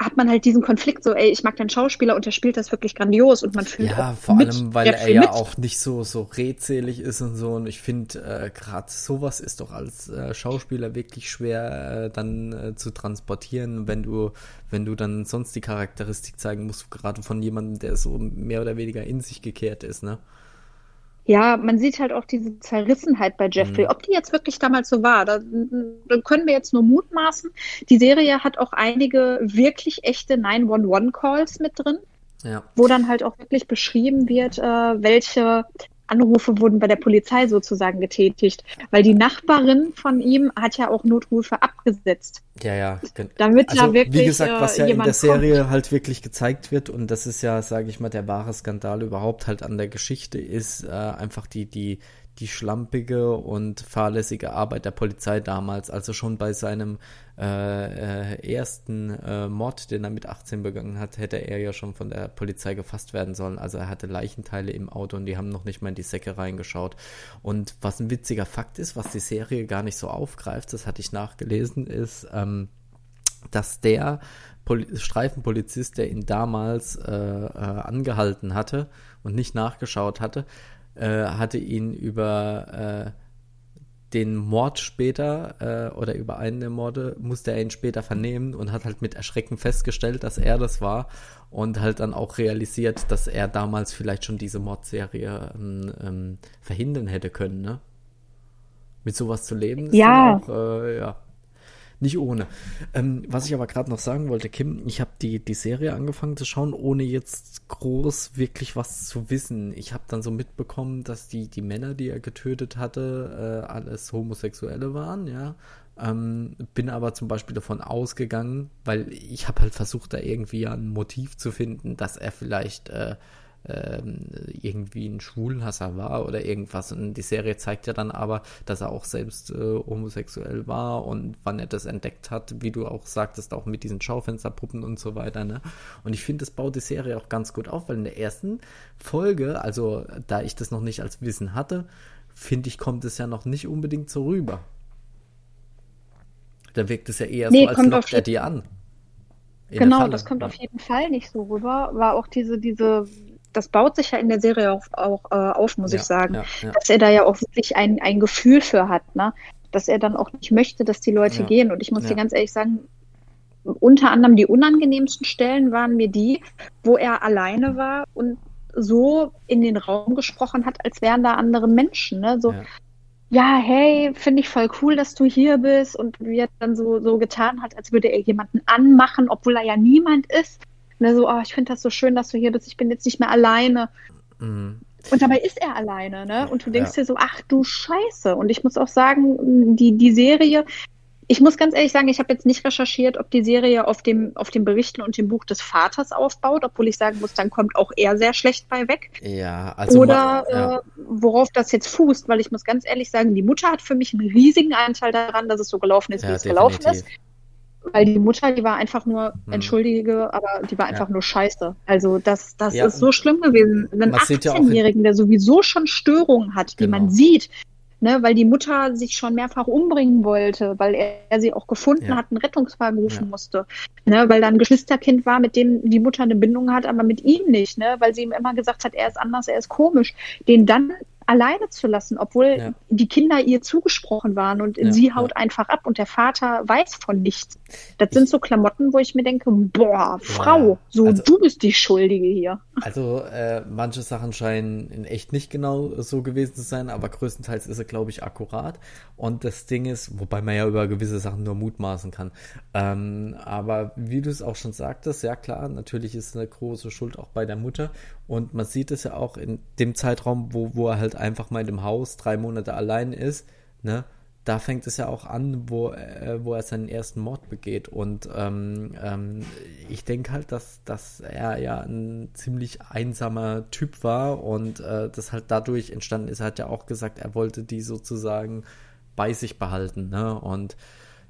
hat man halt diesen Konflikt so, ey, ich mag den Schauspieler und der spielt das wirklich grandios und man fühlt Ja, vor allem, weil er ja mit. auch nicht so, so redselig ist und so. Und ich finde, äh, gerade sowas ist doch als äh, Schauspieler wirklich schwer äh, dann äh, zu transportieren, wenn du, wenn du dann sonst die Charakteristik zeigen musst, gerade von jemandem, der so mehr oder weniger in sich gekehrt ist, ne? Ja, man sieht halt auch diese Zerrissenheit bei Jeffrey. Mhm. Ob die jetzt wirklich damals so war, da, da, können wir jetzt nur mutmaßen. Die Serie hat auch einige wirklich echte 911-Calls mit drin, ja. wo dann halt auch wirklich beschrieben wird, äh, welche Anrufe wurden bei der Polizei sozusagen getätigt, weil die Nachbarin von ihm hat ja auch Notrufe abgesetzt. Ja, ja. Damit also, ja wirklich. Wie gesagt, was ja in der Serie kommt. halt wirklich gezeigt wird und das ist ja, sage ich mal, der wahre Skandal überhaupt halt an der Geschichte ist äh, einfach die die die schlampige und fahrlässige Arbeit der Polizei damals, also schon bei seinem äh, äh, ersten äh, Mord, den er mit 18 begangen hat, hätte er ja schon von der Polizei gefasst werden sollen. Also er hatte Leichenteile im Auto und die haben noch nicht mal in die Säcke reingeschaut. Und was ein witziger Fakt ist, was die Serie gar nicht so aufgreift, das hatte ich nachgelesen, ist, ähm, dass der Poli Streifenpolizist, der ihn damals äh, äh, angehalten hatte und nicht nachgeschaut hatte, äh, hatte ihn über äh, den Mord später äh, oder über einen der Morde musste er ihn später vernehmen und hat halt mit Erschrecken festgestellt, dass er das war und halt dann auch realisiert, dass er damals vielleicht schon diese Mordserie ähm, ähm, verhindern hätte können, ne? Mit sowas zu leben, ist ja. auch, äh, ja, nicht ohne. Ähm, was ich aber gerade noch sagen wollte, Kim, ich habe die, die Serie angefangen zu schauen, ohne jetzt groß wirklich was zu wissen. Ich habe dann so mitbekommen, dass die, die Männer, die er getötet hatte, äh, alles Homosexuelle waren, ja. Ähm, bin aber zum Beispiel davon ausgegangen, weil ich habe halt versucht, da irgendwie ein Motiv zu finden, dass er vielleicht äh, irgendwie ein Schwulenhasser war oder irgendwas. Und die Serie zeigt ja dann aber, dass er auch selbst äh, homosexuell war und wann er das entdeckt hat, wie du auch sagtest, auch mit diesen Schaufensterpuppen und so weiter. Ne? Und ich finde, das baut die Serie auch ganz gut auf, weil in der ersten Folge, also da ich das noch nicht als Wissen hatte, finde ich, kommt es ja noch nicht unbedingt so rüber. Da wirkt es ja eher nee, so, als lockt er dir an. Genau, das kommt auf jeden Fall nicht so rüber. War auch diese, diese das baut sich ja in der Serie auch, auch äh, auf, muss ja, ich sagen, ja, ja. dass er da ja auch wirklich ein, ein Gefühl für hat, ne? dass er dann auch nicht möchte, dass die Leute gehen. Und ich muss dir ganz ehrlich sagen, unter anderem die unangenehmsten Stellen waren mir die, wo er alleine war und so in den Raum gesprochen hat, als wären da andere Menschen. Ne? So, ja, hey, finde ich voll cool, dass du hier bist und wie er dann so, so getan hat, als würde er jemanden anmachen, obwohl er ja niemand ist. Ne, so, oh, ich finde das so schön, dass du hier bist, ich bin jetzt nicht mehr alleine. Mhm. Und dabei ist er alleine, ne? Und du denkst ja. dir so, ach du Scheiße. Und ich muss auch sagen, die, die Serie, ich muss ganz ehrlich sagen, ich habe jetzt nicht recherchiert, ob die Serie auf dem, auf dem Berichten und dem Buch des Vaters aufbaut, obwohl ich sagen muss, dann kommt auch er sehr schlecht bei weg. Ja, also. Oder ja. Äh, worauf das jetzt fußt, weil ich muss ganz ehrlich sagen, die Mutter hat für mich einen riesigen Anteil daran, dass es so gelaufen ist, ja, wie es definitiv. gelaufen ist. Weil die Mutter, die war einfach nur, hm. entschuldige, aber die war einfach ja. nur scheiße. Also das, das ja, ist so schlimm gewesen. Einen 18-Jährigen, der sowieso schon Störungen hat, genau. die man sieht, ne, weil die Mutter sich schon mehrfach umbringen wollte, weil er, er sie auch gefunden ja. hat, einen Rettungswagen rufen ja. musste, ne, weil da ein Geschwisterkind war, mit dem die Mutter eine Bindung hat, aber mit ihm nicht, ne, weil sie ihm immer gesagt hat, er ist anders, er ist komisch, den dann alleine zu lassen, obwohl ja. die Kinder ihr zugesprochen waren und ja, sie haut ja. einfach ab und der Vater weiß von nichts. Das sind so Klamotten, wo ich mir denke, boah, Frau, so also, du bist die Schuldige hier. Also äh, manche Sachen scheinen in echt nicht genau so gewesen zu sein, aber größtenteils ist er, glaube ich, akkurat. Und das Ding ist, wobei man ja über gewisse Sachen nur mutmaßen kann. Ähm, aber wie du es auch schon sagtest, ja klar, natürlich ist eine große Schuld auch bei der Mutter. Und man sieht es ja auch in dem Zeitraum, wo, wo er halt einfach mal in dem Haus drei Monate allein ist, ne? Da fängt es ja auch an, wo, äh, wo er seinen ersten Mord begeht. Und ähm, ähm, ich denke halt, dass, dass er ja ein ziemlich einsamer Typ war und äh, das halt dadurch entstanden ist. Er hat ja auch gesagt, er wollte die sozusagen bei sich behalten. Ne? Und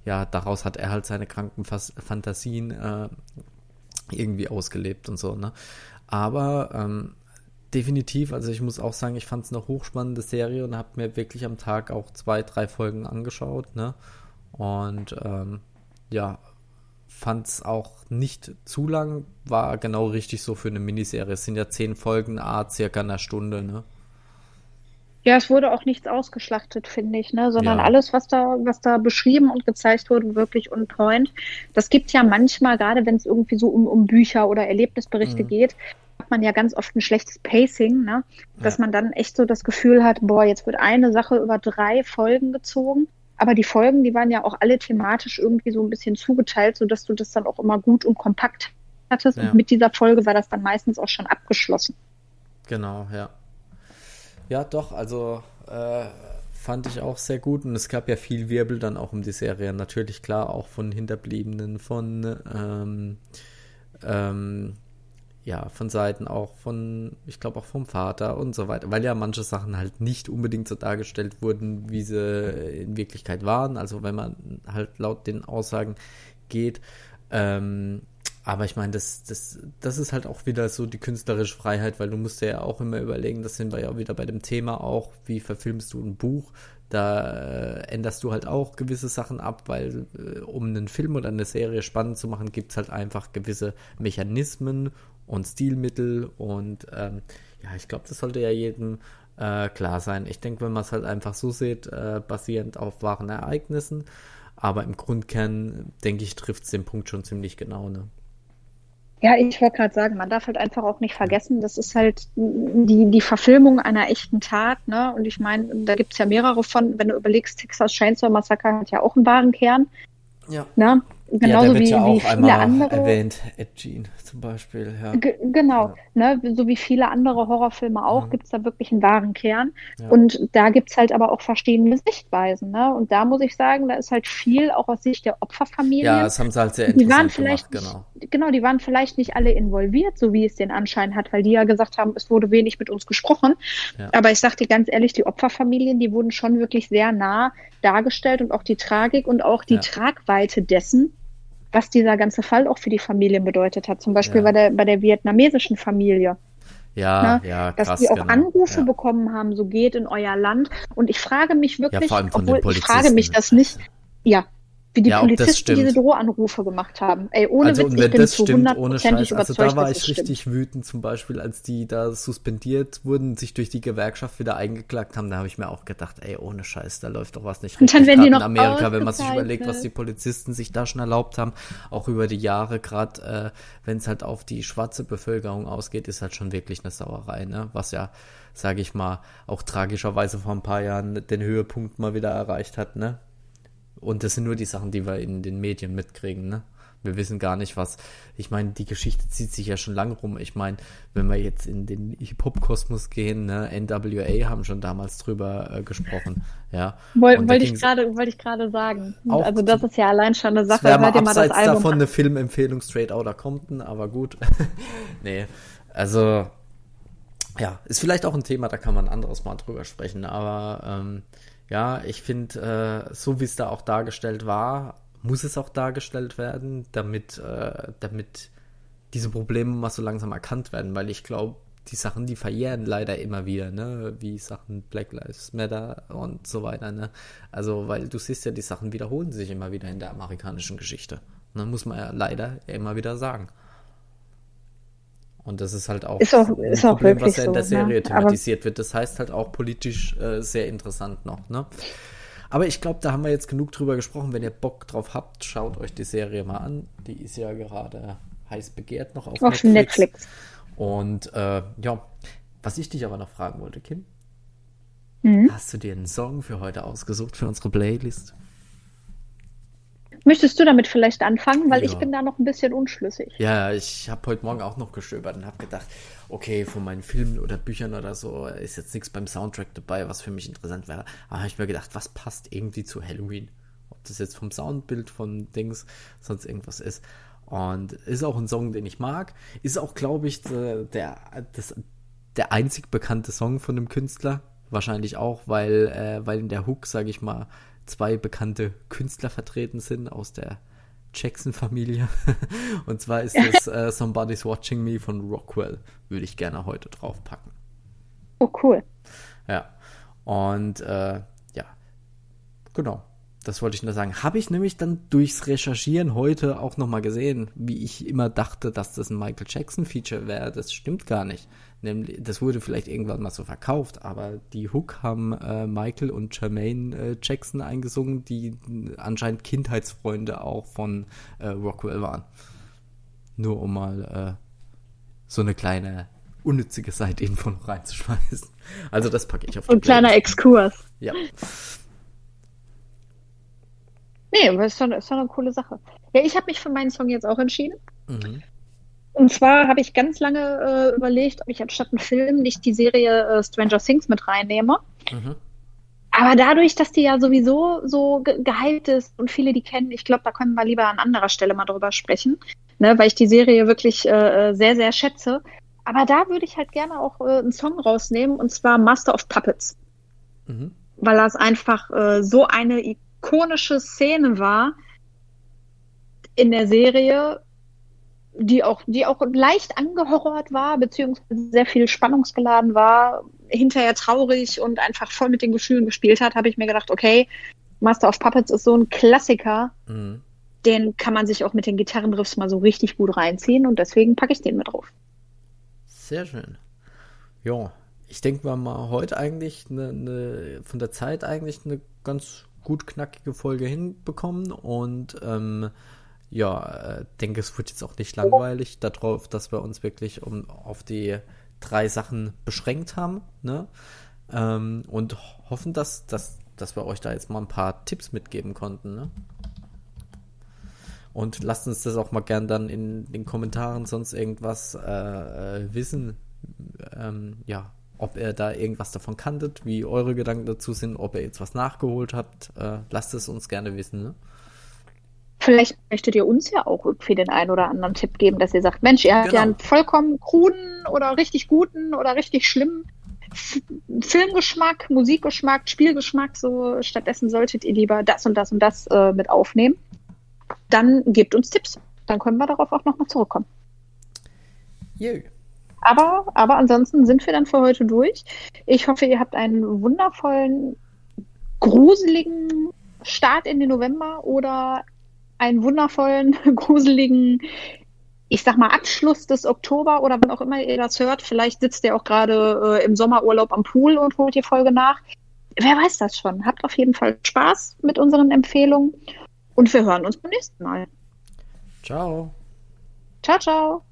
ja, daraus hat er halt seine kranken Fas Fantasien äh, irgendwie ausgelebt und so. Ne? Aber ähm, definitiv, also ich muss auch sagen, ich fand es eine hochspannende Serie und habe mir wirklich am Tag auch zwei, drei Folgen angeschaut, ne? Und ähm, ja, fand es auch nicht zu lang, war genau richtig so für eine Miniserie. Es sind ja zehn Folgen, a circa eine Stunde, ne? Ja, es wurde auch nichts ausgeschlachtet, finde ich, ne? Sondern ja. alles, was da, was da beschrieben und gezeigt wurde, wirklich on point. Das gibt ja manchmal, gerade wenn es irgendwie so um, um Bücher oder Erlebnisberichte mhm. geht, hat man ja ganz oft ein schlechtes Pacing, ne? Dass ja. man dann echt so das Gefühl hat, boah, jetzt wird eine Sache über drei Folgen gezogen. Aber die Folgen, die waren ja auch alle thematisch irgendwie so ein bisschen zugeteilt, sodass du das dann auch immer gut und kompakt hattest. Ja. Und mit dieser Folge war das dann meistens auch schon abgeschlossen. Genau, ja. Ja, doch, also äh, fand ich auch sehr gut und es gab ja viel Wirbel dann auch um die Serie. Natürlich klar auch von Hinterbliebenen, von ähm, ähm, ja, von Seiten auch von, ich glaube auch vom Vater und so weiter, weil ja manche Sachen halt nicht unbedingt so dargestellt wurden, wie sie in Wirklichkeit waren. Also wenn man halt laut den Aussagen geht. Ähm, aber ich meine, das, das, das ist halt auch wieder so die künstlerische Freiheit, weil du musst ja auch immer überlegen, das sind wir ja wieder bei dem Thema auch, wie verfilmst du ein Buch? Da äh, änderst du halt auch gewisse Sachen ab, weil äh, um einen Film oder eine Serie spannend zu machen, gibt es halt einfach gewisse Mechanismen und Stilmittel und ähm, ja, ich glaube, das sollte ja jedem äh, klar sein. Ich denke, wenn man es halt einfach so sieht, äh, basierend auf wahren Ereignissen, aber im Grundkern, denke ich, trifft es den Punkt schon ziemlich genau, ne? Ja, ich wollte gerade sagen, man darf halt einfach auch nicht vergessen, das ist halt die, die Verfilmung einer echten Tat, ne? Und ich meine, da gibt's ja mehrere von, wenn du überlegst, Texas Chainsaw Massacre hat ja auch einen wahren Kern. Ja. Ne? Genauso ja, wie, ja wie viele andere. Erwähnt, Ed Gein zum Beispiel. Ja. Genau, ja. ne, so wie viele andere Horrorfilme auch, mhm. gibt es da wirklich einen wahren Kern. Ja. Und da gibt es halt aber auch verschiedene Sichtweisen. Ne? Und da muss ich sagen, da ist halt viel auch aus Sicht der Opferfamilie. Ja, das haben sie halt sehr interessant die waren vielleicht gemacht, genau. genau, die waren vielleicht nicht alle involviert, so wie es den Anschein hat, weil die ja gesagt haben, es wurde wenig mit uns gesprochen. Aber ich sag dir ganz ehrlich, die Opferfamilien, die wurden schon wirklich sehr nah dargestellt und auch die Tragik und auch die Tragweite dessen, was dieser ganze Fall auch für die Familien bedeutet hat. Zum Beispiel ja. bei, der, bei der vietnamesischen Familie. Ja, ne? ja, krass, Dass die auch genau. Anrufe ja. bekommen haben, so geht in euer Land. Und ich frage mich wirklich, ja, obwohl ich frage mich das nicht, ja, wie die ja, Polizisten diese Drohanrufe gemacht haben. Ey, ohne also, Witz, und wenn das stimmt, ohne Scheiß, also da war ich richtig stimmt. wütend, zum Beispiel, als die da suspendiert wurden, sich durch die Gewerkschaft wieder eingeklagt haben, da habe ich mir auch gedacht, ey, ohne Scheiß, da läuft doch was nicht richtig. Und dann werden die noch in Amerika, wenn man sich überlegt, was die Polizisten sich da schon erlaubt haben, auch über die Jahre, gerade äh, wenn es halt auf die schwarze Bevölkerung ausgeht, ist halt schon wirklich eine Sauerei, ne? Was ja, sage ich mal, auch tragischerweise vor ein paar Jahren den Höhepunkt mal wieder erreicht hat, ne? Und das sind nur die Sachen, die wir in den Medien mitkriegen, ne? Wir wissen gar nicht, was. Ich meine, die Geschichte zieht sich ja schon lange rum. Ich meine, wenn wir jetzt in den Hip-Hop-Kosmos gehen, ne, NWA haben schon damals drüber äh, gesprochen. Ja. Woll, wollte ich gerade, wollte ich gerade sagen. Also das ist ja allein schon eine Sache. Hört ihr mal das Album davon an. eine Filmempfehlung Straight Outta Compton, aber gut. nee, also ja, ist vielleicht auch ein Thema, da kann man ein anderes Mal drüber sprechen. Aber ähm, ja, ich finde, äh, so wie es da auch dargestellt war, muss es auch dargestellt werden, damit, äh, damit diese Probleme mal so langsam erkannt werden, weil ich glaube, die Sachen, die verjähren leider immer wieder, ne, wie Sachen Black Lives Matter und so weiter, ne. Also, weil du siehst ja, die Sachen wiederholen sich immer wieder in der amerikanischen Geschichte. Und dann muss man ja leider immer wieder sagen. Und das ist halt auch, ist auch, ist auch Problem, was ja in der so, ne? Serie ne? thematisiert wird. Das heißt halt auch politisch äh, sehr interessant noch. Ne? Aber ich glaube, da haben wir jetzt genug drüber gesprochen. Wenn ihr Bock drauf habt, schaut euch die Serie mal an. Die ist ja gerade heiß begehrt noch auf, auf Netflix. Netflix. Und äh, ja, was ich dich aber noch fragen wollte, Kim, mhm. hast du dir einen Song für heute ausgesucht für unsere Playlist? Möchtest du damit vielleicht anfangen? Weil ja. ich bin da noch ein bisschen unschlüssig. Ja, ich habe heute Morgen auch noch gestöbert und habe gedacht, okay, von meinen Filmen oder Büchern oder so ist jetzt nichts beim Soundtrack dabei, was für mich interessant wäre. Aber habe ich mir gedacht, was passt irgendwie zu Halloween? Ob das jetzt vom Soundbild von Dings sonst irgendwas ist. Und ist auch ein Song, den ich mag. Ist auch, glaube ich, der, der, das, der einzig bekannte Song von dem Künstler. Wahrscheinlich auch, weil, äh, weil in der Hook, sage ich mal, zwei bekannte Künstler vertreten sind aus der Jackson-Familie. Und zwar ist es äh, Somebody's Watching Me von Rockwell. Würde ich gerne heute draufpacken. Oh, cool. Ja. Und äh, ja, genau. das wollte ich nur sagen. Habe ich nämlich dann durchs Recherchieren heute auch nochmal gesehen, wie ich immer dachte, dass das ein Michael Jackson-Feature wäre. Das stimmt gar nicht. Nämlich, das wurde vielleicht irgendwann mal so verkauft, aber die Hook haben äh, Michael und Jermaine äh, Jackson eingesungen, die anscheinend Kindheitsfreunde auch von äh, Rockwell waren. Nur um mal äh, so eine kleine unnützige Seite-Info noch reinzuschmeißen. Also das packe ich auf die Ein kleiner Exkurs. Ja. Nee, aber ist doch, ist doch eine coole Sache. Ja, ich habe mich für meinen Song jetzt auch entschieden. Mhm. Und zwar habe ich ganz lange äh, überlegt, ob ich anstatt einen Film nicht die Serie äh, Stranger Things mit reinnehme. Mhm. Aber dadurch, dass die ja sowieso so ge gehypt ist und viele die kennen, ich glaube, da können wir lieber an anderer Stelle mal drüber sprechen, ne, weil ich die Serie wirklich äh, äh sehr, sehr schätze. Aber da würde ich halt gerne auch äh, einen Song rausnehmen, und zwar Master of Puppets. Mhm. Weil das einfach äh, so eine ikonische Szene war in der Serie, die auch, die auch leicht angehorrort war, beziehungsweise sehr viel spannungsgeladen war, hinterher traurig und einfach voll mit den Gefühlen gespielt hat, habe ich mir gedacht, okay, Master of Puppets ist so ein Klassiker, mhm. den kann man sich auch mit den Gitarrenriffs mal so richtig gut reinziehen und deswegen packe ich den mit drauf. Sehr schön. Ja, ich denke mal, mal heute eigentlich eine, eine, von der Zeit eigentlich eine ganz gut knackige Folge hinbekommen und ähm, ja, äh, denke, es wird jetzt auch nicht langweilig darauf, dass wir uns wirklich um auf die drei Sachen beschränkt haben, ne? Ähm, und hoffen, dass, dass, dass wir euch da jetzt mal ein paar Tipps mitgeben konnten, ne? Und lasst uns das auch mal gern dann in den Kommentaren sonst irgendwas äh, äh, wissen. Ähm, ja, ob ihr da irgendwas davon kanntet, wie eure Gedanken dazu sind, ob ihr jetzt was nachgeholt habt. Äh, lasst es uns gerne wissen. Ne? Vielleicht möchtet ihr uns ja auch irgendwie den einen oder anderen Tipp geben, dass ihr sagt, Mensch, ihr habt genau. ja einen vollkommen kruden oder richtig guten oder richtig schlimmen Filmgeschmack, Musikgeschmack, Spielgeschmack, so stattdessen solltet ihr lieber das und das und das äh, mit aufnehmen dann gebt uns Tipps. Dann können wir darauf auch nochmal zurückkommen. Yeah. Aber, aber ansonsten sind wir dann für heute durch. Ich hoffe, ihr habt einen wundervollen, gruseligen Start in den November oder einen wundervollen, gruseligen, ich sag mal, Abschluss des Oktober oder wann auch immer ihr das hört. Vielleicht sitzt ihr auch gerade äh, im Sommerurlaub am Pool und holt die Folge nach. Wer weiß das schon. Habt auf jeden Fall Spaß mit unseren Empfehlungen und wir hören uns beim nächsten Mal. Ciao. Ciao, ciao.